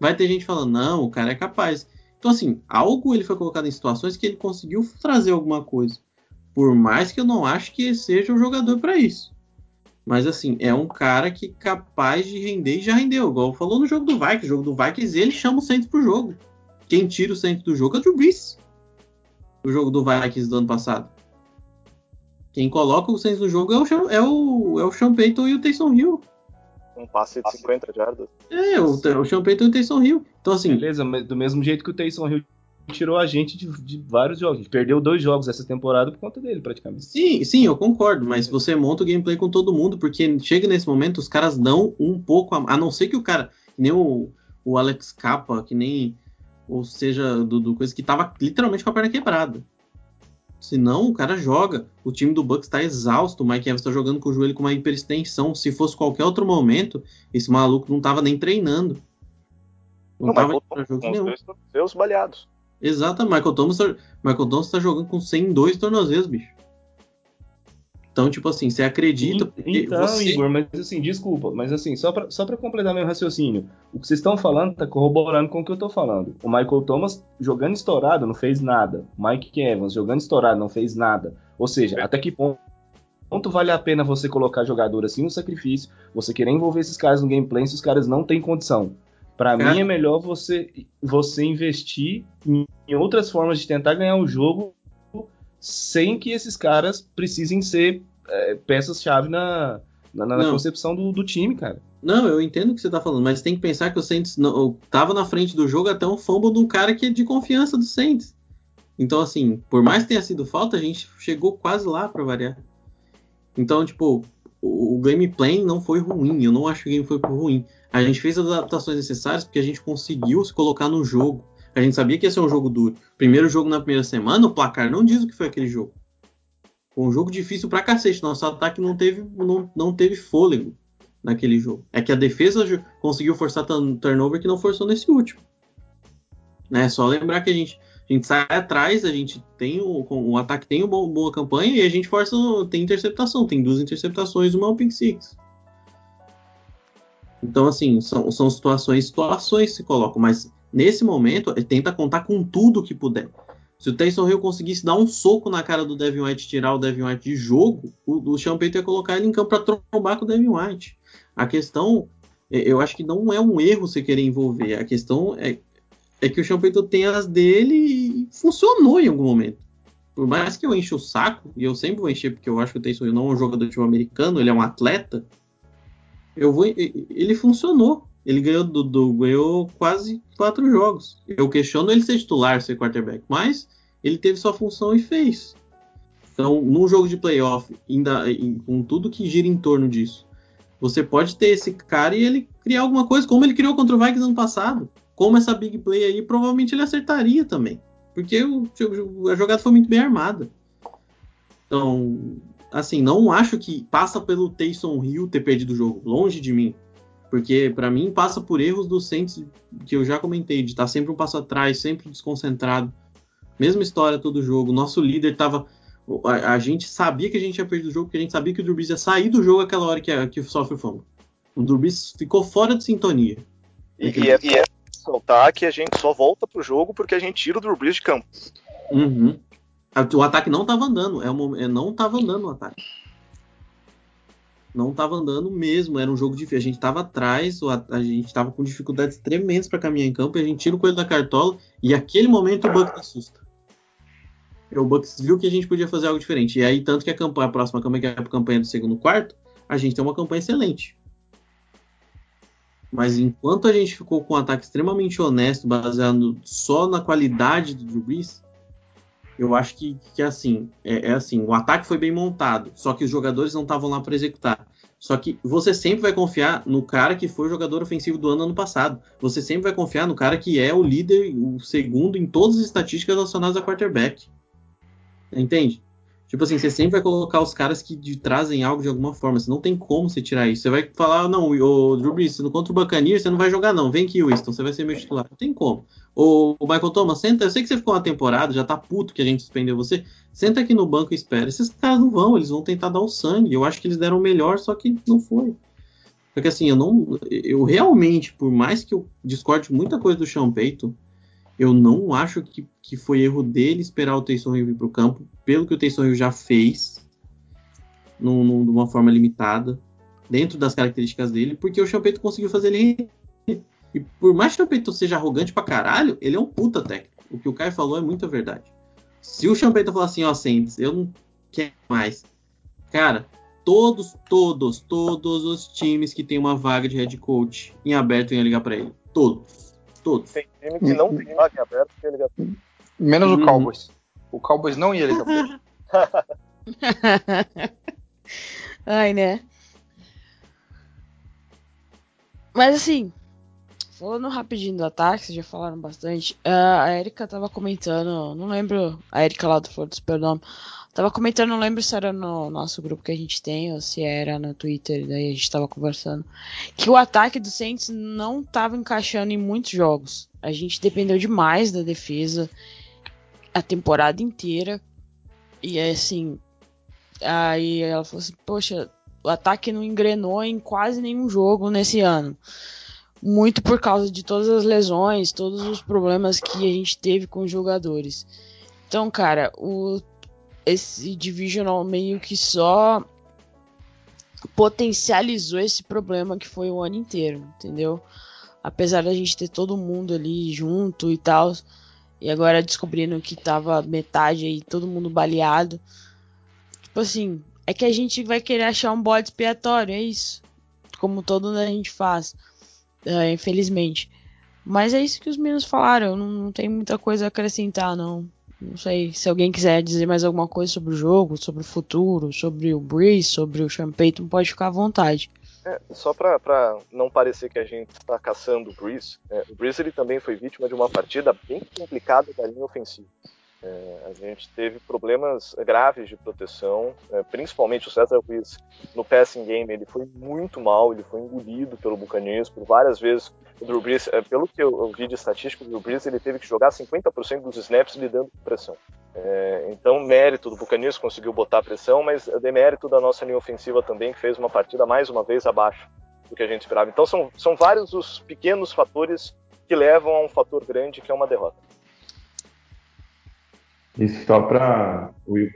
vai ter gente falando, não, o cara é capaz. Então, assim, algo ele foi colocado em situações que ele conseguiu trazer alguma coisa. Por mais que eu não acho que seja o jogador para isso. Mas assim, é um cara que é capaz de render e já rendeu. Igual falou no jogo do Vikings. O jogo do Vikings, ele chama o Saints pro jogo. Quem tira o Saints do jogo é o Drew Brees. O jogo do Vikings do ano passado. Quem coloca o Saints no jogo é o, é o, é o Sean Payton e o Taysom Hill. Um passe de 50 jardas. É, o, o Sean Payton e o Taysom Hill. Então assim... Beleza, mas do mesmo jeito que o Taysom Hill tirou a gente de, de, vários jogos. A gente perdeu dois jogos essa temporada por conta dele, praticamente. Sim, sim, eu concordo, mas você monta o gameplay com todo mundo, porque chega nesse momento, os caras dão um pouco, a, a não ser que o cara, que nem o, o Alex Capa, que nem, ou seja, do, do coisa que tava literalmente com a perna quebrada. Senão, o cara joga. O time do Bucks está exausto. O Mike Evans está jogando com o joelho com uma hiperextensão. Se fosse qualquer outro momento, esse maluco não tava nem treinando. Não, não tava com jogo nenhum. Seus baleados. Exato, Michael Thomas, tá, Michael Thomas tá jogando com 102 tornozelos, bicho. Então, tipo assim, você acredita. Então, você... Igor, mas assim, desculpa, mas assim, só pra, só pra completar meu raciocínio, o que vocês estão falando tá corroborando com o que eu tô falando. O Michael Thomas jogando estourado não fez nada. O Mike Evans jogando estourado não fez nada. Ou seja, até que ponto, ponto vale a pena você colocar jogador assim no sacrifício, você querer envolver esses caras no gameplay se os caras não têm condição? Para mim é melhor você, você investir em, outras formas de tentar ganhar o jogo sem que esses caras precisem ser é, peças-chave na, na, na concepção do, do, time, cara. Não, eu entendo o que você tá falando, mas tem que pensar que o Saints não, tava na frente do jogo até um fumble de um cara que é de confiança do Saints. Então, assim, por mais que tenha sido falta, a gente chegou quase lá para variar. Então, tipo, o, o gameplay não foi ruim, eu não acho que o game foi ruim. A gente fez as adaptações necessárias porque a gente conseguiu se colocar no jogo. A gente sabia que ia ser um jogo duro. Primeiro jogo na primeira semana, o placar não diz o que foi aquele jogo. Foi um jogo difícil pra cacete. Nosso ataque não teve, não, não teve fôlego naquele jogo. É que a defesa conseguiu forçar turnover que não forçou nesse último. Né? Só lembrar que a gente, a gente sai atrás, a gente tem o, o ataque tem uma boa campanha e a gente força, tem interceptação, tem duas interceptações uma pick six. Então, assim, são, são situações, situações se colocam, mas nesse momento, ele tenta contar com tudo que puder. Se o Taysom Hill conseguisse dar um soco na cara do Devin White tirar o Devin White de jogo, o, o Sean Payton ia colocar ele em campo para trombar com o Devin White. A questão, eu acho que não é um erro você querer envolver. A questão é, é que o Sean Payton tem as dele e funcionou em algum momento. Por mais que eu enche o saco, e eu sempre vou encher porque eu acho que o Taysom Hill não é um jogador de time americano, ele é um atleta, eu vou, ele funcionou. Ele ganhou, do, do, ganhou quase quatro jogos. Eu questiono ele ser titular, ser quarterback, mas ele teve sua função e fez. Então, num jogo de playoff, ainda com tudo que gira em torno disso, você pode ter esse cara e ele criar alguma coisa, como ele criou contra o Vikings ano passado. Como essa big play aí, provavelmente ele acertaria também. Porque o, a jogada foi muito bem armada. Então, assim, não acho que passa pelo Taysom Hill ter perdido o jogo, longe de mim. Porque para mim passa por erros do Saints que eu já comentei, de estar tá sempre um passo atrás, sempre desconcentrado. Mesma história todo jogo. Nosso líder tava a, a, gente sabia que a gente ia perder o jogo, porque a gente sabia que o Drew Brees ia sair do jogo aquela hora que, que sofre o fumble. O Drew Brees ficou fora de sintonia. E, e, é, e é soltar que a gente só volta pro jogo porque a gente tira o Drew Brees de campo. Uhum. O ataque não estava andando, é uma, é, não estava andando o ataque. Não estava andando mesmo, era um jogo difícil. A gente estava atrás, a, a, gente estava com dificuldades tremendas para caminhar em campo, e a gente tira o coelho da cartola, e aquele momento o Buck assusta. O Bucks viu que a gente podia fazer algo diferente. E aí, tanto que a, campanha, a próxima campanha, que é a campanha do segundo quarto, a gente tem uma campanha excelente. Mas enquanto a gente ficou com um ataque extremamente honesto, baseado só na qualidade do Drew Brees, eu acho que, que assim, é, é, assim, o ataque foi bem montado, só que os jogadores não estavam lá para executar. Só que você sempre vai confiar no cara que foi o jogador ofensivo do ano ano passado. Você sempre vai confiar no cara que é o líder, o segundo em todas as estatísticas relacionadas a quarterback. Entende? Tipo assim, você sempre vai colocar os caras que de, trazem algo de alguma forma. Você não tem como você tirar isso. Você vai falar, não, o Drew Brees, contra o Buccaneers, você não vai jogar, não. Vem aqui, Winston, você vai ser meu titular. Não tem como. O, o Michael Thomas, senta. Eu sei que você ficou uma temporada, já tá puto que a gente suspendeu você. Senta aqui no banco e espera. Esses caras não vão, eles vão tentar dar o sangue. Eu acho que eles deram o melhor, só que não foi. Porque assim, eu não. Eu realmente, por mais que eu discorde muita coisa do Sean Payton, eu não acho que, que foi erro dele esperar o Taysom Hill vir para o campo, pelo que o Taysom Hill já fez, num, num, de uma forma limitada, dentro das características dele, porque o Champeito conseguiu fazer ele. E por mais que o Champeito seja arrogante pra caralho, ele é um puta técnico. O que o Caio falou é muita verdade. Se o Champeito falar assim, ó, Saints, eu não quero mais. Cara, todos, todos, todos os times que tem uma vaga de head coach em aberto iam ligar para ele. Todos. Todos. Tem time que não tem vaga aberta que ele liga Menos o uhum. Cowboys. O Cowboys não ia ligar pra [laughs] Ai, né? Mas assim, falando rapidinho do ataque, vocês já falaram bastante. Uh, a Erika tava comentando, não lembro, a Erika lá do Flor Supernome, tava comentando, não lembro se era no nosso grupo que a gente tem ou se era no Twitter, daí a gente tava conversando, que o ataque do Saints não tava encaixando em muitos jogos. A gente dependeu demais da defesa a temporada inteira. E assim, aí ela falou assim: "Poxa, o ataque não engrenou em quase nenhum jogo nesse ano." Muito por causa de todas as lesões, todos os problemas que a gente teve com os jogadores. Então, cara, o esse Divisional meio que só potencializou esse problema que foi o ano inteiro, entendeu? Apesar da gente ter todo mundo ali junto e tal, e agora descobrindo que tava metade aí, todo mundo baleado. Tipo assim, é que a gente vai querer achar um bode expiatório, é isso. Como todo mundo a gente faz, é, infelizmente. Mas é isso que os meninos falaram, não, não tem muita coisa a acrescentar, não. Não sei se alguém quiser dizer mais alguma coisa sobre o jogo, sobre o futuro, sobre o Breeze, sobre o Sean Payton, pode ficar à vontade. É, só para não parecer que a gente está caçando o Breeze, é, o Breeze ele também foi vítima de uma partida bem complicada da linha ofensiva. É, a gente teve problemas graves de proteção, é, principalmente o Cesar Ruiz no passing game, ele foi muito mal, ele foi engolido pelo Buccaneers por várias vezes. O Drew Brees, é, pelo que eu, vi de estatística, o Drew Brees ele teve que jogar 50% dos snaps lidando com pressão. É, então, mérito do Buccaneers conseguiu botar pressão, mas demérito da nossa linha ofensiva também, que fez uma partida mais uma vez abaixo do que a gente esperava. Então, são, são vários os pequenos fatores que levam a um fator grande que é uma derrota. E só para.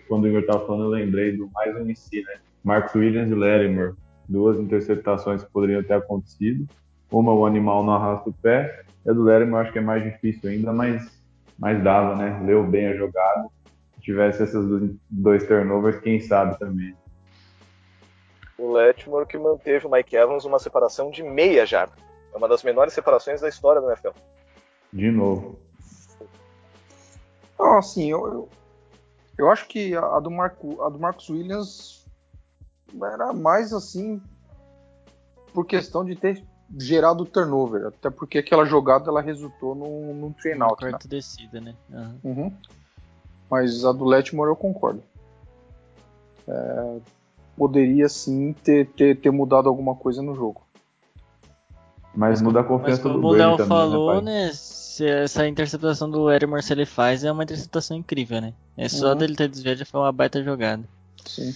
Quando o Igor estava falando, eu lembrei do mais um em si, né? Marcos Williams e Lattimore. Duas interceptações que poderiam ter acontecido. Uma, o animal não arrasta o pé. E a do Lattimore acho que é mais difícil ainda, mas, mas dava, né? Leu bem a jogada. Se tivesse esses dois turnovers, quem sabe também. O Lattimore que manteve o Mike Evans uma separação de meia jarda. É uma das menores separações da história do NFL. De novo. Não, assim, eu, eu, eu, acho que a do, Marco, a do Marcos Williams era mais assim por questão de ter gerado turnover, até porque aquela jogada ela resultou num, num train out. Né? descida, né? Uhum. Uhum. Mas a do Letmore eu concordo. é, poderia sim ter, ter, ter mudado alguma coisa no jogo. Mas muda a Mas confiança do como o Léo também, falou, né, né? Se essa interceptação do Eric Marcelli faz é uma interceptação incrível, né? É só Uhum. dele ter desviado já foi uma baita jogada. Sim.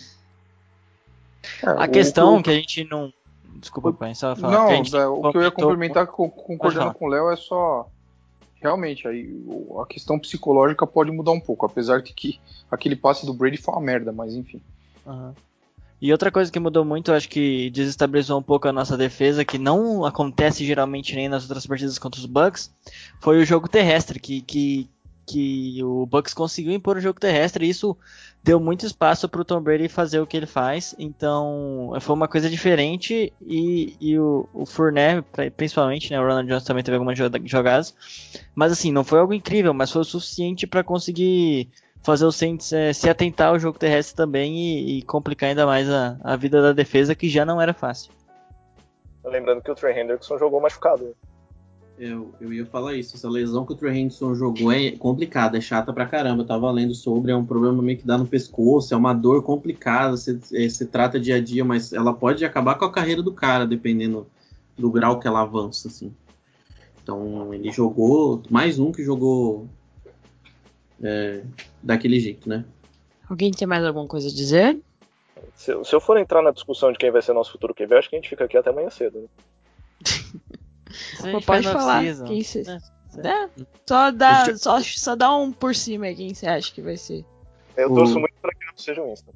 É, A questão o- que a gente não. Desculpa, pai, só falar. Não, que é, o que eu ia complementar co- concordando com o Léo é só. Realmente, aí, a questão psicológica pode mudar um pouco, apesar de que aquele passe do Brady foi uma merda, mas enfim. Aham. E outra coisa que mudou muito, acho que desestabilizou um pouco a nossa defesa, que não acontece geralmente nem nas outras partidas contra os Bucks, foi o jogo terrestre, que, que, que o Bucks conseguiu impor o jogo terrestre, e isso deu muito espaço para o Tom Brady fazer o que ele faz, então foi uma coisa diferente, e, e o, o Fournette, pri- principalmente, né, o Ronald Jones também teve algumas joga- jogadas, mas assim, não foi algo incrível, mas foi o suficiente para conseguir fazer o Saints eh, se atentar ao jogo terrestre também e, e complicar ainda mais a, a vida da defesa, que já não era fácil. Lembrando que o Trey Hendrickson jogou machucado. Eu, eu ia falar isso. Essa lesão que o Trey Henderson jogou é complicada, é chata pra caramba. Eu tava lendo sobre, é um problema meio que dá no pescoço, é uma dor complicada, se, eh, se trata dia a dia, mas ela pode acabar com a carreira do cara, dependendo do grau que ela avança, assim. Então, ele jogou, mais um que jogou é, daquele jeito, né? Alguém tem mais alguma coisa a dizer? Se, se eu for entrar na discussão de quem vai ser nosso futuro QB, acho que a gente fica aqui até amanhã cedo. Né? [laughs] Pô, pode falar. Quem né? É, só, dá, só, só dá um por cima aí, quem você acha que vai ser. Eu torço muito pra que não seja o Winston.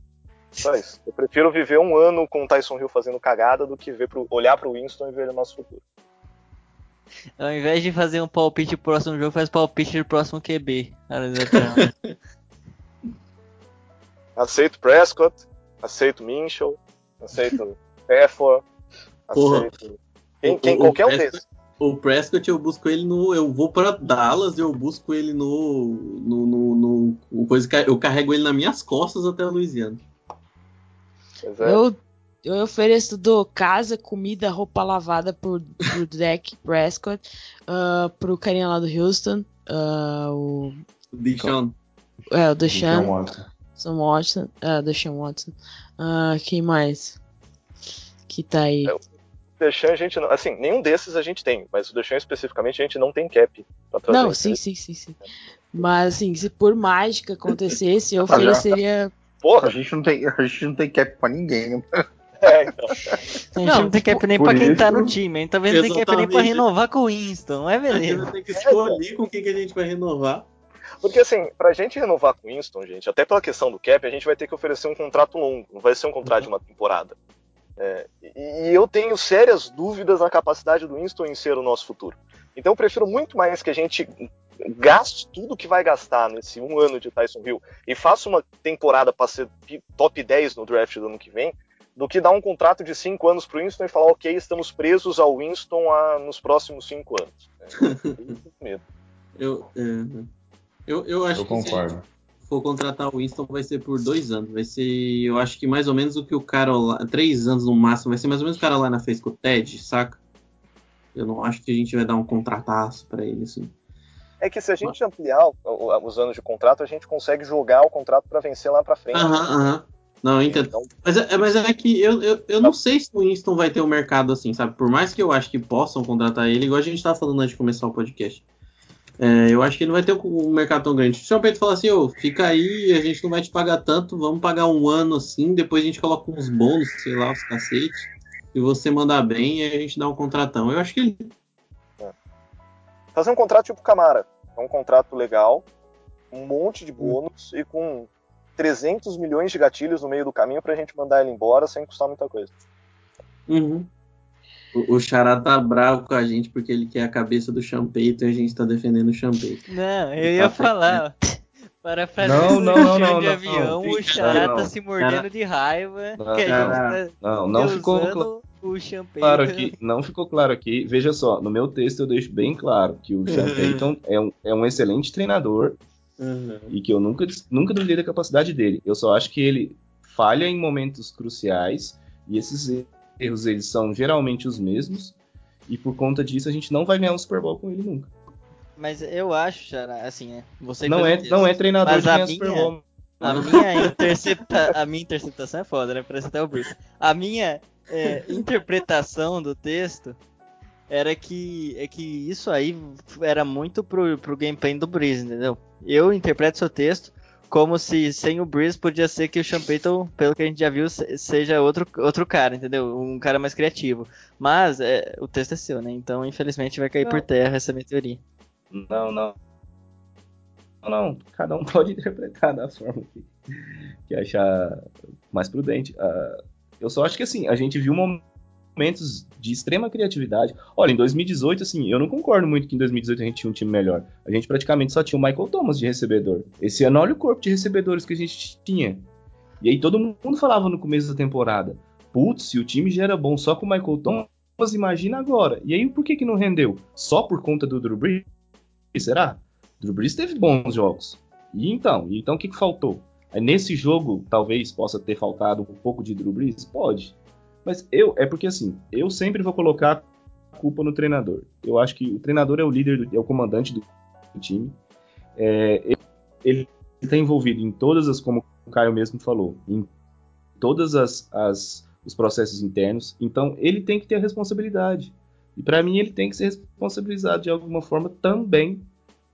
Só isso. Eu prefiro viver um ano com o Tyson Hill fazendo cagada do que ver pro, olhar pro Winston e ver o nosso futuro. Ao invés de fazer um palpite pro próximo jogo, faz palpite do próximo QB. [laughs] Aceito Prescott, aceito Minchel, aceito [laughs] Stafford, aceito. Quem, O- quem, o- qualquer o um Prescott- desses. O Prescott eu busco ele no. Eu vou pra Dallas, eu busco ele no. no, no, no- coisa, que- eu carrego ele nas minhas costas até a Louisiana. É. Eu, eu ofereço do casa, comida, roupa lavada pro, pro [laughs] Dak Prescott, ah, pro carinha lá do Houston, ah, o, Deshaun. é, o Deshaun Deshaun Watson. Sam Watson, é, Deshaun Watson. Ah, quem mais? Que tá aí. É, Deixan a gente não. Assim, nenhum desses a gente tem, mas o Deixan especificamente a gente não tem cap pra trazer. Não, sim, sim, sim, sim. Mas assim, se por mágica acontecesse, eu [laughs] Ah, ofereceria. A Porra! gente não tem, a gente não tem cap pra ninguém, né? É, então. [laughs] A gente Não, não, tem cap nem por pra quem tá isso- no time, a gente também não tem cap nem pra renovar com o Winston, é A gente beleza. vai ter que escolher com quem que a gente vai renovar. Porque assim, pra gente renovar com o Winston, gente, até pela questão do cap, a gente vai ter que oferecer um contrato longo, não vai ser um contrato de uma temporada. É, e, e eu tenho sérias dúvidas na capacidade do Winston em ser o nosso futuro. Então eu prefiro muito mais que a gente gaste tudo que vai gastar nesse um ano de Tyson Hill e faça uma temporada para ser top 10 no draft do ano que vem, do que dar um contrato de 5 anos pro Winston e falar, ok, estamos presos ao Winston a- nos próximos 5 anos. É, eu tenho medo. [laughs] Eu, é, eu, eu acho Eu que se concordo. For contratar o Winston vai ser por dois anos. Vai ser, eu acho que mais ou menos o que o Carolina. Três anos no máximo. Vai ser mais ou menos o Carolina fez com o Ted, saca? Eu não acho que a gente vai dar um contrataço pra ele, assim. É que se a gente ampliar os anos de contrato, a gente consegue jogar o contrato para vencer lá para frente. Aham, aham. Não, entendo. Então, Mas é, mas é que eu, eu, eu não sei se o Winston vai ter um mercado assim, sabe? Por mais que eu acho que possam contratar ele, igual a gente tava falando antes de começar o podcast. É, eu acho que ele não vai ter um mercado tão grande. Se o Pedro falar assim, ô, fica aí, a gente não vai te pagar tanto, vamos pagar um ano assim, depois a gente coloca uns bônus, sei lá, os cacete, e você mandar bem, e aí a gente dá um contratão. Eu acho que ele. fazer um contrato tipo Camara. É um contrato legal, um monte de bônus e com 300 milhões de gatilhos no meio do caminho pra gente mandar ele embora sem custar muita coisa. Uhum. O, o Xará tá bravo com a gente porque ele quer a cabeça do Champeito e a gente tá defendendo o Champeito. Não, eu ia Tá falar. Parafraseando Não, não, o não, Jean não, de não, avião, não. o Xará Não. tá se mordendo de raiva. Não, que a gente cara. tá Não, não ficou usando o claro aqui. Não ficou claro aqui. Veja só, no meu texto eu deixo bem claro que o Sean Payton é um, é um excelente treinador Uhum. e que eu nunca, nunca duvidei da capacidade dele. Eu só acho que ele falha em momentos cruciais e esses erros eles são geralmente os mesmos e por conta disso a gente não vai ganhar um Super Bowl com ele nunca. Mas eu acho, Xará, assim, né? Você Não é, não é treinador Mas de a ganhar Super minha- Bowl. A [laughs] minha, intercepta... a minha interceptação é foda, né? Parece até o Bruce. A minha é, interpretação do texto era que, é que isso aí era muito pro, pro gameplay do Breeze, entendeu? Eu interpreto seu texto como se sem o Breeze podia ser que o Sean Payton, pelo que a gente já viu, seja outro, outro cara, entendeu? Um cara mais criativo. Mas é, o texto é seu, né? Então, infelizmente, vai cair não. por terra essa minha teoria. Não, não. Não, cada um [laughs] pode interpretar da forma que, que achar mais prudente. Uh, eu só acho que assim, a gente viu momentos de extrema criatividade. Olha, em 2018, assim, eu não concordo muito que em 2018 a gente tinha um time melhor. A gente praticamente só tinha o Michael Thomas de recebedor. Esse ano, olha o corpo de recebedores que a gente tinha. E aí todo mundo falava no começo da temporada: putz, se o time já era bom só com o Michael Thomas, imagina agora. E aí por que que não rendeu? Só por conta do Drew Brees? Será? Drew Brees teve bons jogos. E então? E então o que, que faltou? Nesse jogo, talvez possa ter faltado um pouco de Drew Brees? Pode. Mas eu, é porque assim, eu sempre vou colocar a culpa no treinador. Eu acho que o treinador é o líder, é o comandante do, time. É, ele está envolvido em todas as, como o Caio mesmo falou, em todas as, as os processos internos. Então ele tem que ter a responsabilidade. E para mim ele tem que ser responsabilizado de alguma forma também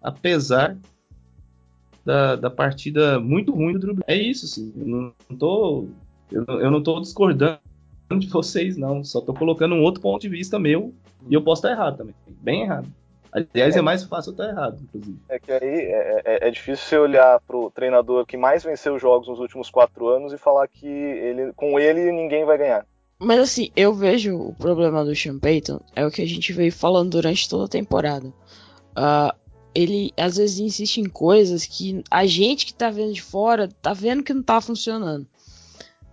apesar da, da partida muito ruim do Drew. É isso, assim, eu não, tô eu eu não tô discordando [laughs] de vocês, não. Só tô colocando um outro ponto de vista meu e eu posso estar errado também. Bem errado. Aliás, é, é mais fácil eu estar errado, inclusive. É que aí é, é, é difícil você olhar pro treinador que mais venceu jogos nos últimos quatro anos e falar que ele, com ele ninguém vai ganhar. Mas assim, eu vejo o problema do Sean Payton é o que a gente veio falando durante toda a temporada. Uh, ele às vezes insiste em coisas que a gente que tá vendo de fora tá vendo que não tá funcionando.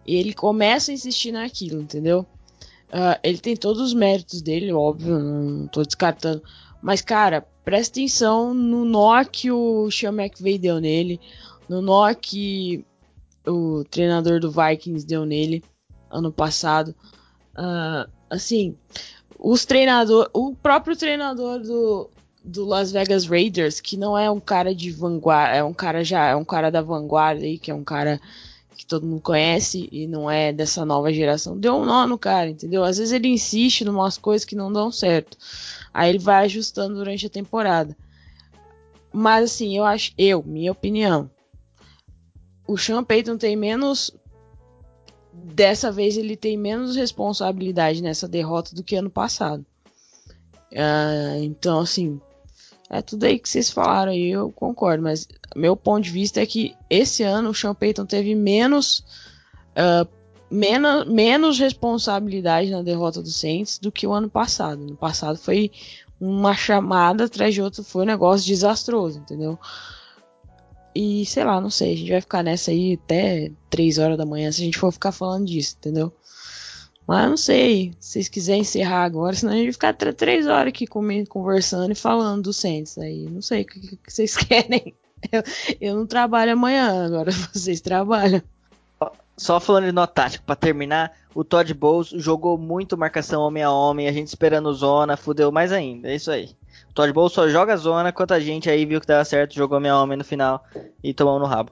E ele começa a insistir naquilo, entendeu? Uh, ele tem todos os méritos dele, óbvio, não tô descartando. Mas, cara, presta atenção no nó que o Sean McVay deu nele, no nó que o treinador do Vikings deu nele ano passado. Uh, assim, os treinador, o próprio treinador do, do Las Vegas Raiders, que não é um cara de vanguarda, é um cara já, é um cara da vanguarda aí, que é um cara que todo mundo conhece e não é dessa nova geração. Deu um nó no cara, entendeu? Às vezes ele insiste em umas coisas que não dão certo. Aí ele vai ajustando durante a temporada. Mas assim, eu acho, eu, minha opinião, o Sean Payton tem menos dessa vez ele tem menos responsabilidade nessa derrota do que ano passado. Uh, então, assim, é tudo aí que vocês falaram aí, eu concordo, mas meu ponto de vista é que esse ano o Sean Payton teve menos, uh, menos, menos responsabilidade na derrota do Saints do que o ano passado. No passado foi uma chamada atrás de outra, foi um negócio desastroso, entendeu? E sei lá, não sei, a gente vai ficar nessa aí até 3 horas da manhã se a gente for ficar falando disso, entendeu? Mas não sei, se vocês quiserem encerrar agora, senão a gente vai ficar três horas aqui conversando e falando do Saints. Aí não sei o que, que vocês [laughs] querem. Eu, eu, não trabalho amanhã, agora [laughs] vocês trabalham. Só falando de nó tático, pra terminar, o Todd Bowles jogou muito marcação homem a homem, a gente esperando zona, fudeu mais ainda, é isso aí. Todd Bowles só joga zona, quanto a gente aí viu que dava certo, jogou meia homem no final e tomou no rabo.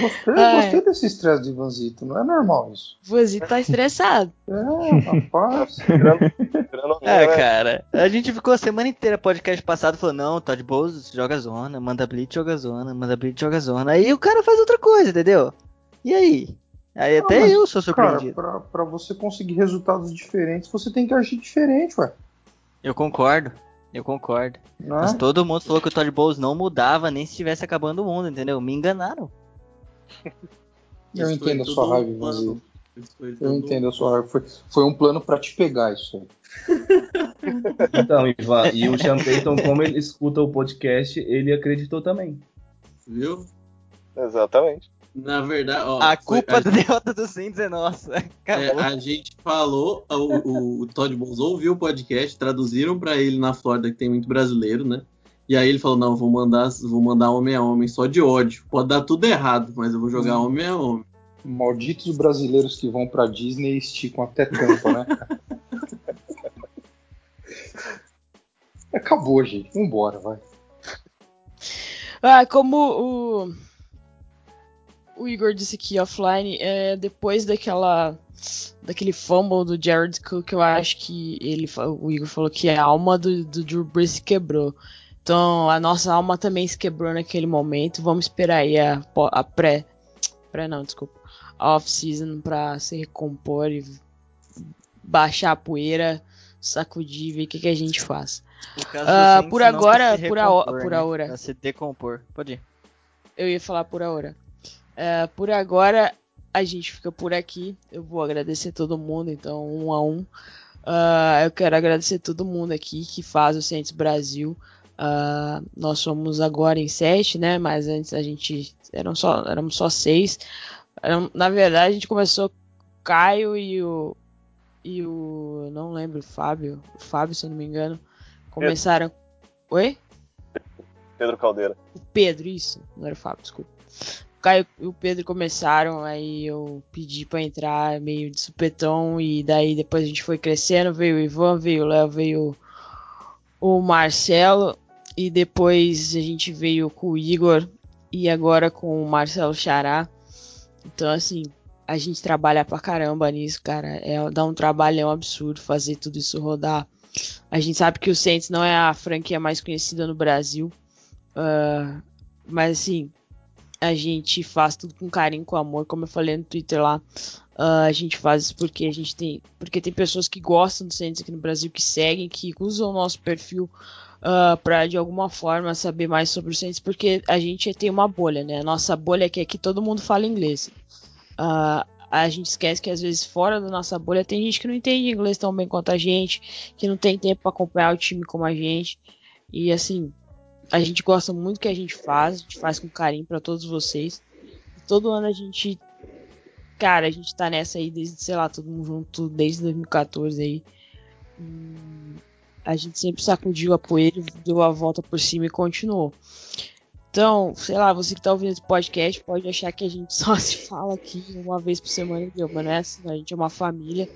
Gostei, é. gostei desse estresse de Ivanzito, não é normal isso. Ivanzito tá estressado. é, rapaz. é, cara. A gente ficou a semana inteira, podcast passado, falou: não, Todd Bowles joga zona, manda blitz, joga zona, manda blitz, joga zona. Aí o cara faz outra coisa, entendeu? E aí? Aí até mas, eu sou surpreendido. Cara, pra, pra você conseguir resultados diferentes, você tem que agir diferente, ué. Eu concordo. Eu concordo. Não Mas é? todo mundo falou que o Todd Bowles não mudava nem se estivesse acabando o mundo, entendeu? Me enganaram. Eu entendo a sua raiva, Vazio. Eu entendo a sua raiva. Foi, foi um plano para te pegar isso aí. [laughs] então, Ivan, e o Sean Payton, como ele escuta o podcast, ele acreditou também. Viu? Exatamente. Na verdade, ó, a culpa a da derrota do Saints é nossa. [laughs] É, a gente falou, o, o, o Todd Bowles ouviu o podcast, traduziram para ele na Flórida que tem muito brasileiro, né? E aí ele falou: "Não, vou mandar, vou mandar homem a homem só de ódio. Pode dar tudo errado, mas eu vou jogar hum. homem a homem." Malditos brasileiros que vão para Disney e esticam até tampa, né? [laughs] Acabou, gente. Vambora, vai. Ah, como o o Igor disse aqui offline, é, depois daquela daquele fumble do Jared Cook, eu acho que ele o Igor falou que a alma do, do Drew Brees se quebrou. Então a nossa alma também se quebrou naquele momento. Vamos esperar aí a, a pré pré não, desculpa, a off season para se recompor e baixar a poeira, sacudir, ver o que, que a gente faz. Uh, por agora, por, a, por né? agora. Pra se decompor. Pode ir. Eu ia falar por agora. Uh, por agora, a gente fica por aqui. Eu vou agradecer todo mundo, então, um a um. Uh, eu quero agradecer todo mundo aqui que faz o Cientes Brasil. Uh, nós somos agora em sete, né? Mas antes a gente eram só, éramos só seis. na verdade, a gente começou Caio e o e o não lembro o Fábio, o Fábio, se eu não me engano, começaram. Pedro. Oi? Pedro Caldeira. O Pedro, isso, não era o Fábio, desculpa. Caio e o Pedro começaram, aí eu pedi para entrar meio de supetão e daí depois a gente foi crescendo, veio o Ivan, veio o Léo, veio o Marcelo e depois a gente veio com o Igor e agora com o Marcelo Xará. Então assim, a gente trabalha pra caramba nisso, cara. É, dá um trabalho um absurdo fazer tudo isso rodar. A gente sabe que o Saints não é a franquia mais conhecida no Brasil. Uh, mas assim, a gente faz tudo com carinho, com amor, como eu falei no Twitter lá. Uh, a gente faz isso porque a gente tem. Porque tem pessoas que gostam do Saints aqui no Brasil, que seguem, que usam o nosso perfil uh, ah, para de alguma forma saber mais sobre o Saints, porque a gente tem uma bolha, né? A nossa bolha é que aqui todo mundo fala inglês. Uh, a gente esquece que às vezes fora da nossa bolha tem gente que não entende inglês tão bem quanto a gente, que não tem tempo para acompanhar o time como a gente. E assim, a gente gosta muito do que a gente faz, a gente faz com carinho para todos vocês. Todo ano a gente. Cara, a gente tá nessa aí desde, sei lá, todo mundo junto desde 2014 aí. Hum, a gente sempre sacudiu a poeira, deu a volta por cima e continuou. Então, sei lá, você que tá ouvindo esse podcast pode achar que a gente [laughs] só se fala aqui uma vez por semana? Mas não é assim, a gente é uma família.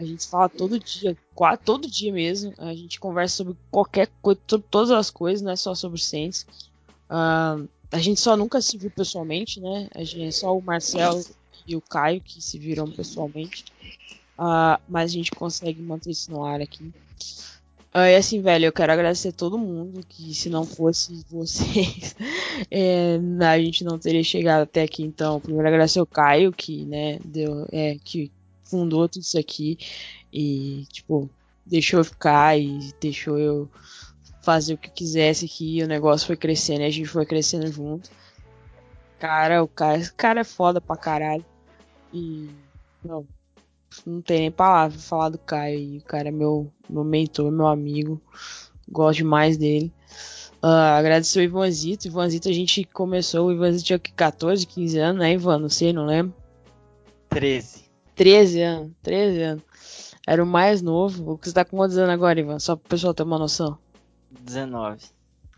A gente fala todo dia, quase todo dia mesmo. A gente conversa sobre qualquer coisa, sobre todas as coisas, não é só sobre Saints. Uh, a gente só nunca se viu pessoalmente, né? A gente é só o Marcelo e o Caio que se viram pessoalmente. Uh, mas a gente consegue manter isso no ar aqui. Uh, e assim, velho, eu quero agradecer todo mundo, que se não fosse vocês, [laughs] é, a gente não teria chegado até aqui. Então, primeiro agradecer o Caio, que, né, deu, é, que fundou tudo isso aqui e, tipo, deixou eu ficar e deixou eu fazer o que quisesse aqui. E o negócio foi crescendo e a gente foi crescendo junto. Cara, o cara, esse cara é foda pra caralho. E, não, não tem nem palavra pra falar do Caio. O cara é meu, meu mentor, meu amigo. Gosto demais dele. Uh, agradecer o Ivanzito. Ivanzito a gente começou. O Ivanzito tinha 14, 15 anos, né, Ivan? Não sei, não lembro. 13. 13 anos, 13 anos. Era o mais novo. O que você tá com quantos anos agora, Ivan? Só pro pessoal ter uma noção. 19.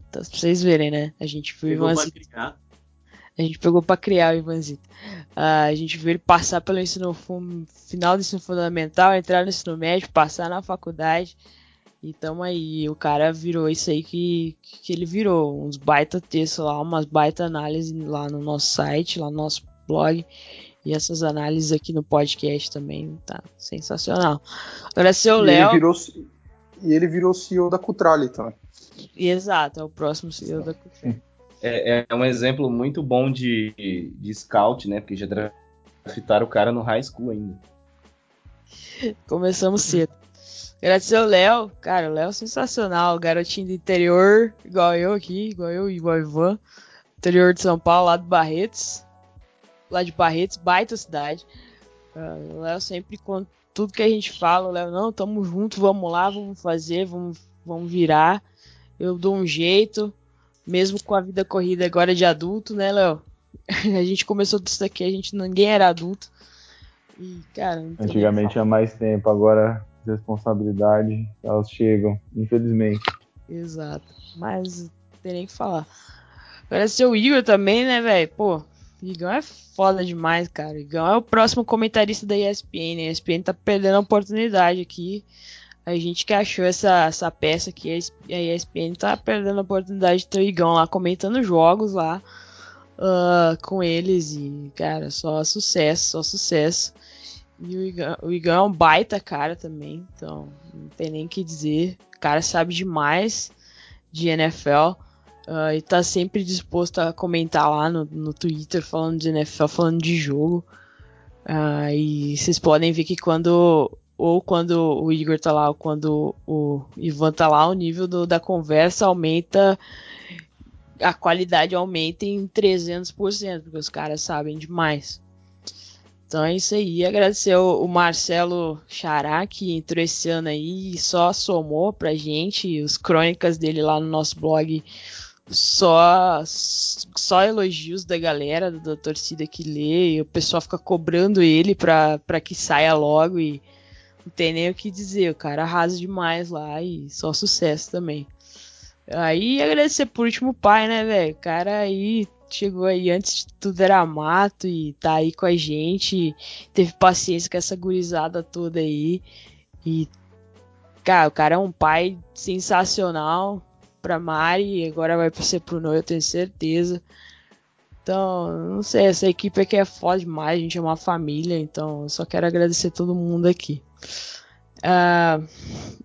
Então, pra vocês verem, né? A gente viu o Ivanzito. A gente pegou pra criar o Ivanzito. Uh, a gente viu ele passar pelo ensino final do ensino fundamental, entrar no ensino médio, passar na faculdade. E tamo aí. O cara virou isso aí que, que ele virou. Uns baita textos lá, umas baita análises lá no nosso site, lá no nosso blog. E essas análises aqui no podcast também, tá sensacional. Agora, seu Léo. E ele virou CEO da Cutrale também. Exato, é o próximo CEO da Cutrale. É, é, um exemplo muito bom de, de scout, né? Porque já draftaram o cara no high school ainda. Começamos cedo. Agradecer ao Léo. Cara, o Léo é sensacional. Garotinho do interior, igual eu aqui, igual eu e igual o Ivan. Interior de São Paulo, lá do Barretos lá de Barretos, baita cidade. Uh, o Léo sempre com tudo que a gente fala, o Léo, não, tamo junto, vamos lá, vamos fazer, vamos, vamos virar. Eu dou um jeito, mesmo com a vida corrida agora de adulto, né, Léo? [laughs] a gente começou disso aqui, a gente ninguém era adulto. E, cara, Antigamente tinha mais tempo, agora responsabilidade, elas chegam, infelizmente. Exato. Mas não tem nem que falar. Agora seu Igor também, né, velho? Pô, Igão é foda demais, cara. Igão é o próximo comentarista da ESPN. A ESPN tá perdendo a oportunidade aqui. A gente que achou essa, essa peça aqui, a ESPN tá perdendo a oportunidade de ter o Igão lá comentando jogos lá. uh, com eles e, cara, só sucesso, só sucesso. E o Igão, o Igão é um baita cara também, então não tem nem o que dizer. O cara sabe demais de NFL. Uh, e tá sempre disposto a comentar lá no, no Twitter falando de NFL, falando de jogo. Uh, e vocês podem ver que quando ou quando o Igor tá lá, ou quando o Ivan tá lá, o nível do, da conversa aumenta, a qualidade aumenta em 300%, porque os caras sabem demais. Então é isso aí. Agradecer o, Marcelo Xará, que entrou esse ano aí e só somou pra gente. Os crônicas dele lá no nosso blog só só elogios da galera, da torcida que lê, e o pessoal fica cobrando ele pra, pra que saia logo e não tem nem o que dizer, o cara arrasa demais lá e só sucesso também. Aí agradecer por último pai, né, velho? Cara aí chegou aí antes de tudo era mato e tá aí com a gente, teve paciência com essa gurizada toda aí. E, cara, o cara é um pai sensacional pra Mari agora vai ser pro Noé, eu tenho certeza. Então, não sei, essa equipe aqui é foda demais, a gente é uma família, então eu só quero agradecer todo mundo aqui. Uh,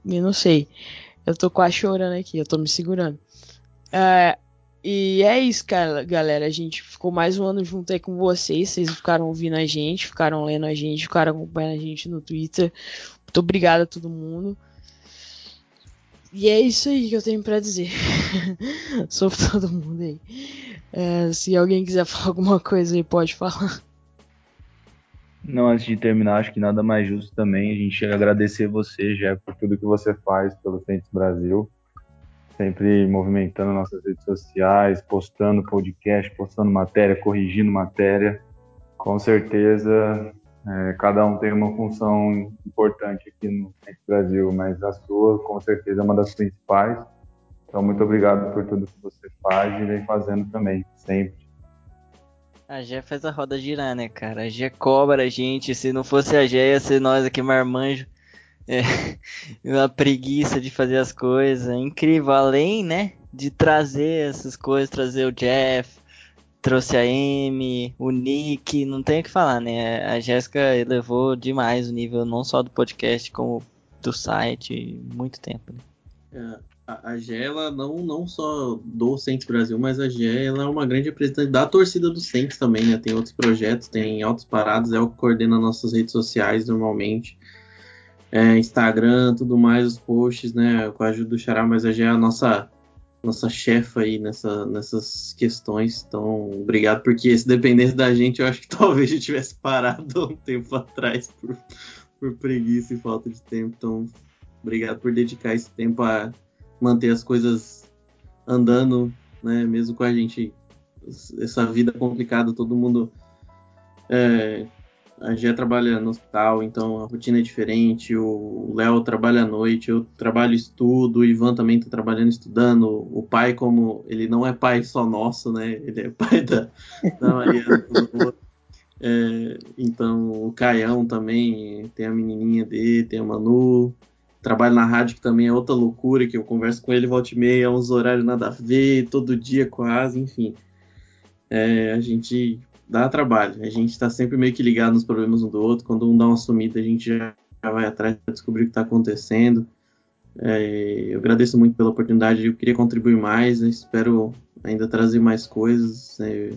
eu não sei. Eu tô quase chorando aqui, eu tô me segurando. Uh, e é isso, cara, galera. A gente ficou mais um ano junto aí com vocês. Vocês ficaram ouvindo a gente, ficaram lendo a gente, ficaram acompanhando a gente no Twitter. Muito obrigado a todo mundo. E é isso aí que eu tenho para dizer [laughs] sobre todo mundo aí. É, se alguém quiser falar alguma coisa aí, pode falar. Não, antes de terminar, acho que nada mais justo também a gente agradecer você, já por tudo que você faz pelo Centro Brasil, sempre movimentando nossas redes sociais, postando podcast, postando matéria, corrigindo matéria. Com certeza, é, cada um tem uma função importante aqui no Brasil, mas a sua, com certeza, é uma das principais. Então, muito obrigado por tudo que você faz e vem fazendo também, sempre. A Gé faz a roda girar, né, cara? A Gé cobra a gente. Se não fosse a Gé, ia ser nós aqui, marmanjo. É, [laughs] uma preguiça de fazer as coisas. É incrível. Além, né, de trazer essas coisas, trazer o Jeff, trouxe a Amy, o Nick, não tem o que falar, né? A Jéssica elevou demais o nível, não só do podcast, como do site, muito tempo. Né? É a, Gela não, não só do Saints Brasil, mas a Gela é uma grande representante da torcida do Saints também, né? Tem outros projetos, tem altos parados, é o que coordena nossas redes sociais normalmente. É, Instagram, tudo mais, os posts, né? Com a ajuda do Xará, mas a Gela é a nossa, nossa chefa aí nessa, nessas questões. Então, obrigado, porque se dependesse da gente, eu acho que [laughs] talvez eu tivesse parado um tempo atrás por, por preguiça e falta de tempo. Então, obrigado por dedicar esse tempo a manter as coisas andando, né? Mesmo com a gente essa vida complicada, todo mundo é, a Gé trabalha no hospital, então a rotina é diferente. O Léo trabalha à noite, eu trabalho estudo, o Ivan também está trabalhando estudando. O pai, como ele não é pai só nosso, né? Ele é pai da, da Mariana. é, então o Caião também tem a menininha dele, tem a Manu trabalho na rádio, que também é outra loucura, que eu converso com ele volta e meia, uns horários nada a ver, todo dia quase, enfim. É, a gente dá trabalho, a gente está sempre meio que ligado nos problemas um do outro, quando um dá uma sumida, a gente já, vai atrás para descobrir o que está acontecendo. É, eu agradeço muito pela oportunidade, eu queria contribuir mais, espero ainda trazer mais coisas, é,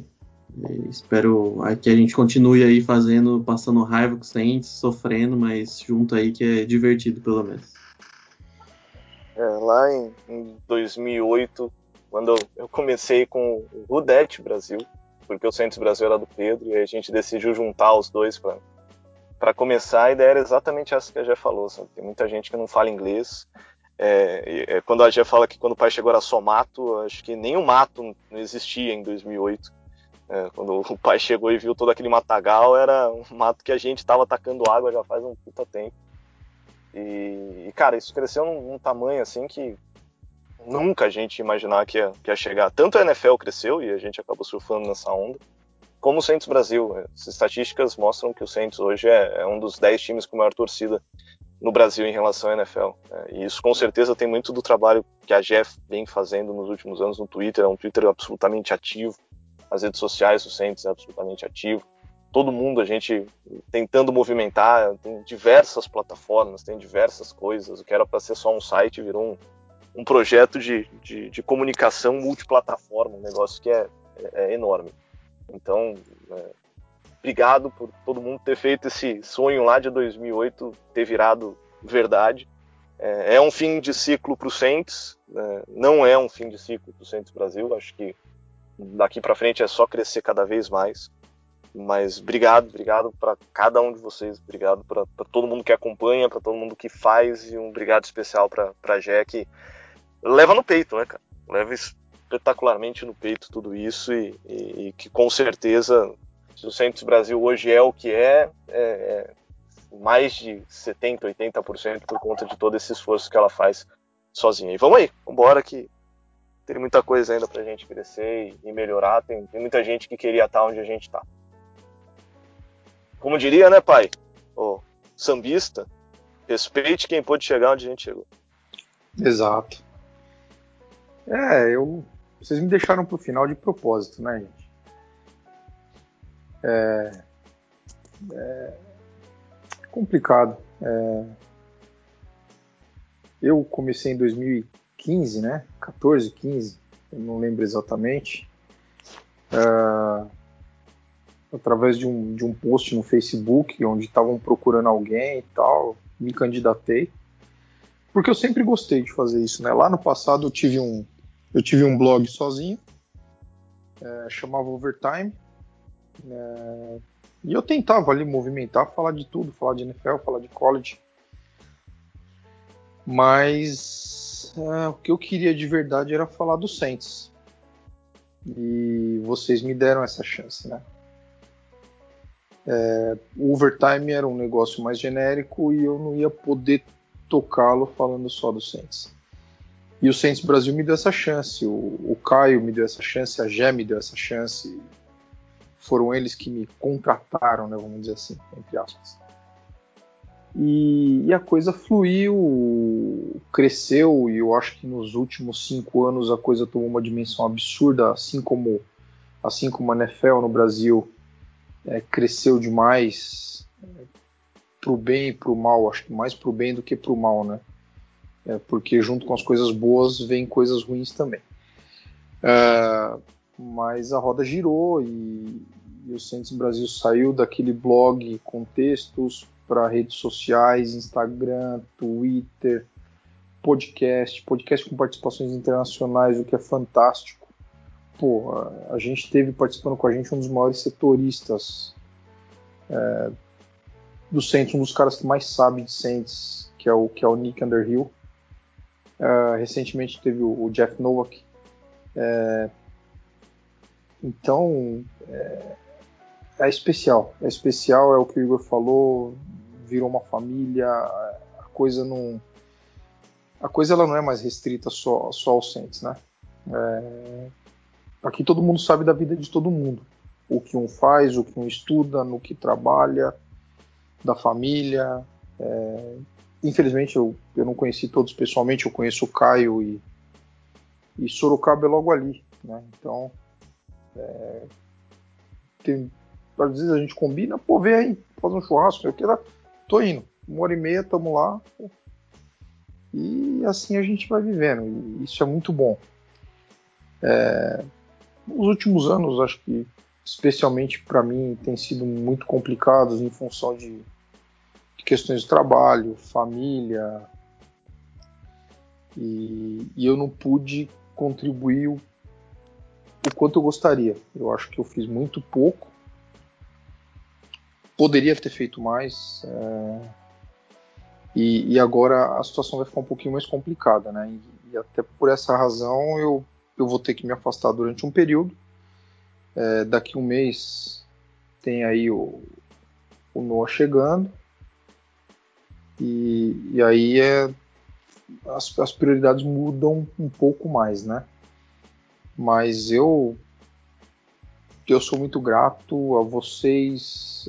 é espero que a gente continue aí fazendo, passando raiva com os clientes, sofrendo, mas junto aí que é divertido pelo menos. É, lá em, em, 2008, quando eu comecei com o Rudete Brasil, porque o Santos Brasil era do Pedro, e a gente decidiu juntar os dois para começar. A ideia era exatamente essa que a Gé falou. Sabe? Tem muita gente que não fala inglês. É, é, quando a Gé fala que quando o pai chegou era só mato, acho que nem o mato não existia em 2008. É, quando o pai chegou e viu todo aquele matagal, era um mato que a gente estava atacando água já faz um puta tempo. E, e cara, isso cresceu num, num, tamanho assim que nunca a gente ia imaginar que ia, que ia chegar. Tanto a NFL cresceu e a gente acabou surfando nessa onda, como o Santos Brasil. As estatísticas mostram que o Santos hoje é, é um dos 10 times com maior torcida no Brasil em relação à NFL. É, e isso com certeza tem muito do trabalho que a Jeff vem fazendo nos últimos anos no Twitter. É um Twitter absolutamente ativo. as redes sociais do Saints é absolutamente ativo. Todo mundo, a gente tentando movimentar, tem diversas plataformas, tem diversas coisas. O que era para ser só um site virou um, um projeto de, de, de, comunicação multiplataforma, um negócio que é, é, é enorme. Então, é, obrigado por todo mundo ter feito esse sonho lá de 2008 ter virado verdade. É, é um fim de ciclo para o Saints, né? não é um fim de ciclo para o Saints Brasil. Acho que daqui para frente é só crescer cada vez mais. Mas obrigado, obrigado para cada um de vocês, obrigado para todo mundo que acompanha, para todo mundo que faz e um obrigado especial para a que leva no peito, né, cara? Leva espetacularmente no peito tudo isso e, e, e que com certeza, se o Santos Brasil hoje é o que é, é, é mais de 70, 80% por conta de todo esse esforço que ela faz sozinha. E vamos aí, vambora que tem muita coisa ainda pra gente crescer e, melhorar. Tem, tem, muita gente que queria estar onde a gente está. Como diria, né, pai? O sambista, respeite quem pôde chegar onde a gente chegou. Exato. É, eu. Vocês me deixaram pro final de propósito, né, gente? É. É complicado. É... Eu comecei em 2015, né? 14, 15, eu não lembro exatamente. Uh, através de um, de um post no Facebook, onde estavam procurando alguém e tal, me candidatei. Porque eu sempre gostei de fazer isso, né? Lá no passado eu tive um, eu tive um blog sozinho, é, chamava Overtime. É, e eu tentava ali movimentar, falar de tudo, falar de NFL, falar de college. Mas é, o que eu queria de verdade era falar do Saints. E vocês me deram essa chance, né? É, o overtime era um negócio mais genérico e eu não ia poder tocá-lo falando só do Saints. E o Saints Brasil me deu essa chance, o, o Caio me deu essa chance, a Gé me deu essa chance, foram eles que me contrataram, né, vamos dizer assim, entre aspas. E, e, a coisa fluiu, cresceu, e eu acho que nos últimos cinco anos a coisa tomou uma dimensão absurda, assim como, assim como a NFL no Brasil é, cresceu demais, é, pro bem e pro mal, acho que mais pro bem do que pro mal, né? É, porque junto com as coisas boas vem coisas ruins também. É, mas a roda girou e, e o Santos Brasil saiu daquele blog com textos para redes sociais, Instagram, Twitter, podcast, podcast com participações internacionais, o que é fantástico. Pô, a, a gente teve participando com a gente um dos maiores setoristas é, do Saints, um dos caras que mais sabe de Saints, que é o, que é o Nick Underhill. Uh, recentemente teve o, o Jeff Nowak. É, então, é, é, especial. É especial, é o que o Igor falou, virou uma família, a coisa não. A coisa ela não é mais restrita só, só aos Saints, né? É, aqui todo mundo sabe da vida de todo mundo. O que um faz, o que um estuda, no que trabalha, da família. É, infelizmente eu, eu não conheci todos pessoalmente, eu conheço o Caio e, e Sorocaba é logo ali, né? Então é, tem, às vezes a gente combina, pô, vem aí, faz um churrasco, eu quero, tô indo, uma hora e meia, tamo lá, pô. e assim a gente vai vivendo, e isso é muito bom. É, nos últimos anos, acho que especialmente para mim, tem sido muito complicados em função de questões de trabalho, família, e, e eu não pude contribuir o, o, quanto eu gostaria. Eu acho que eu fiz muito pouco, poderia ter feito mais, é, e, e, agora a situação vai ficar um pouquinho mais complicada, né? E, e, até por essa razão eu, eu vou ter que me afastar durante um período. É, daqui um mês tem aí o, o Noah chegando. E, e aí é, as, as prioridades mudam um pouco mais, né? Mas eu eu sou muito grato a vocês,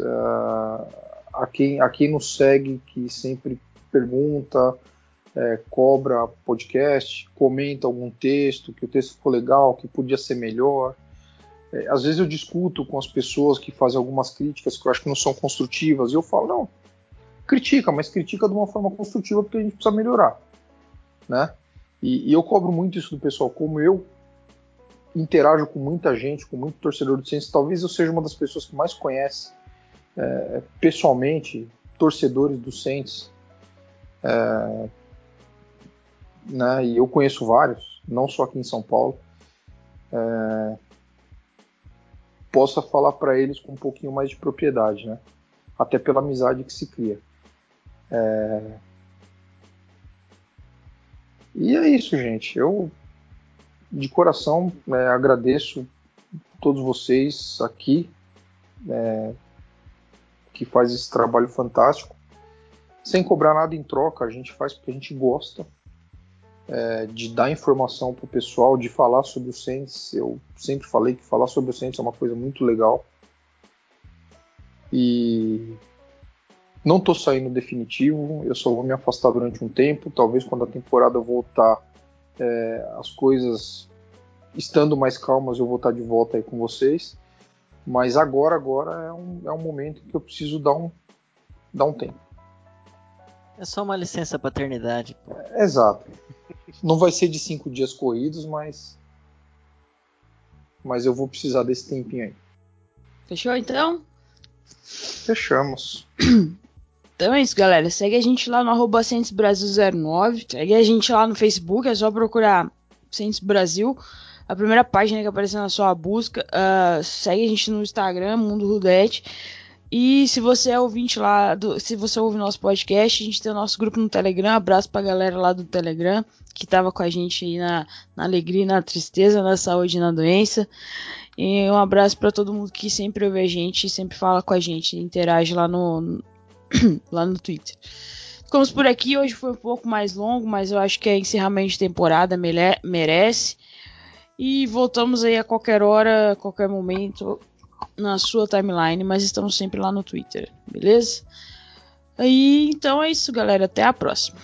a, quem, a quem nos segue, que sempre pergunta, é, cobra podcast, comenta algum texto, que o texto ficou legal, que podia ser melhor. É, às vezes eu discuto com as pessoas que fazem algumas críticas que eu acho que não são construtivas, e eu falo, não, critica, mas critica de uma forma construtiva porque a gente precisa melhorar, né? E, e eu cobro muito isso do pessoal, como eu interajo com muita gente, com muito torcedor do Saints, talvez eu seja uma das pessoas que mais conhece é, pessoalmente torcedores do Saints, é, né? E eu conheço vários, não só aqui em São Paulo. É, possa falar para eles com um pouquinho mais de propriedade, né? Até pela amizade que se cria. É... E é isso, gente. Eu, de coração, é, agradeço todos vocês aqui é, que faz esse trabalho fantástico. Sem cobrar nada em troca, a gente faz porque a gente gosta é, de dar informação para o pessoal, de falar sobre o Saints. Eu sempre falei que falar sobre o Saints é uma coisa muito legal. E não estou saindo definitivo, eu só vou me afastar durante um tempo. Talvez quando a temporada voltar, é, as coisas estando mais calmas, eu vou estar de volta aí com vocês. Mas agora, agora é um, é um momento que eu preciso dar um, dar um tempo. É só uma licença paternidade. Pô. Exato. Não vai ser de cinco dias corridos, mas. Mas eu vou precisar desse tempinho aí. Fechou então? Fechamos. Então é isso, galera. Segue a gente lá no arroba Brasil 09. Segue a gente lá no Facebook, é só procurar Centes Brasil. A primeira página que aparecer na sua busca. Uh, segue a gente no Instagram, Mundo Rudete. E se você é ouvinte lá, do, se você ouve nosso podcast, a gente tem o nosso grupo no Telegram. Abraço pra galera lá do Telegram que tava com a gente aí na, na alegria, na tristeza, na saúde e na doença. E um abraço para todo mundo que sempre ouve a gente, sempre fala com a gente, interage lá no, [coughs] lá no Twitter. Ficamos por aqui, hoje foi um pouco mais longo, mas eu acho que é encerramento de temporada, merece. E voltamos aí a qualquer hora, a qualquer momento na sua timeline, mas estamos sempre lá no Twitter, beleza? Aí, então é isso, galera. Até a próxima.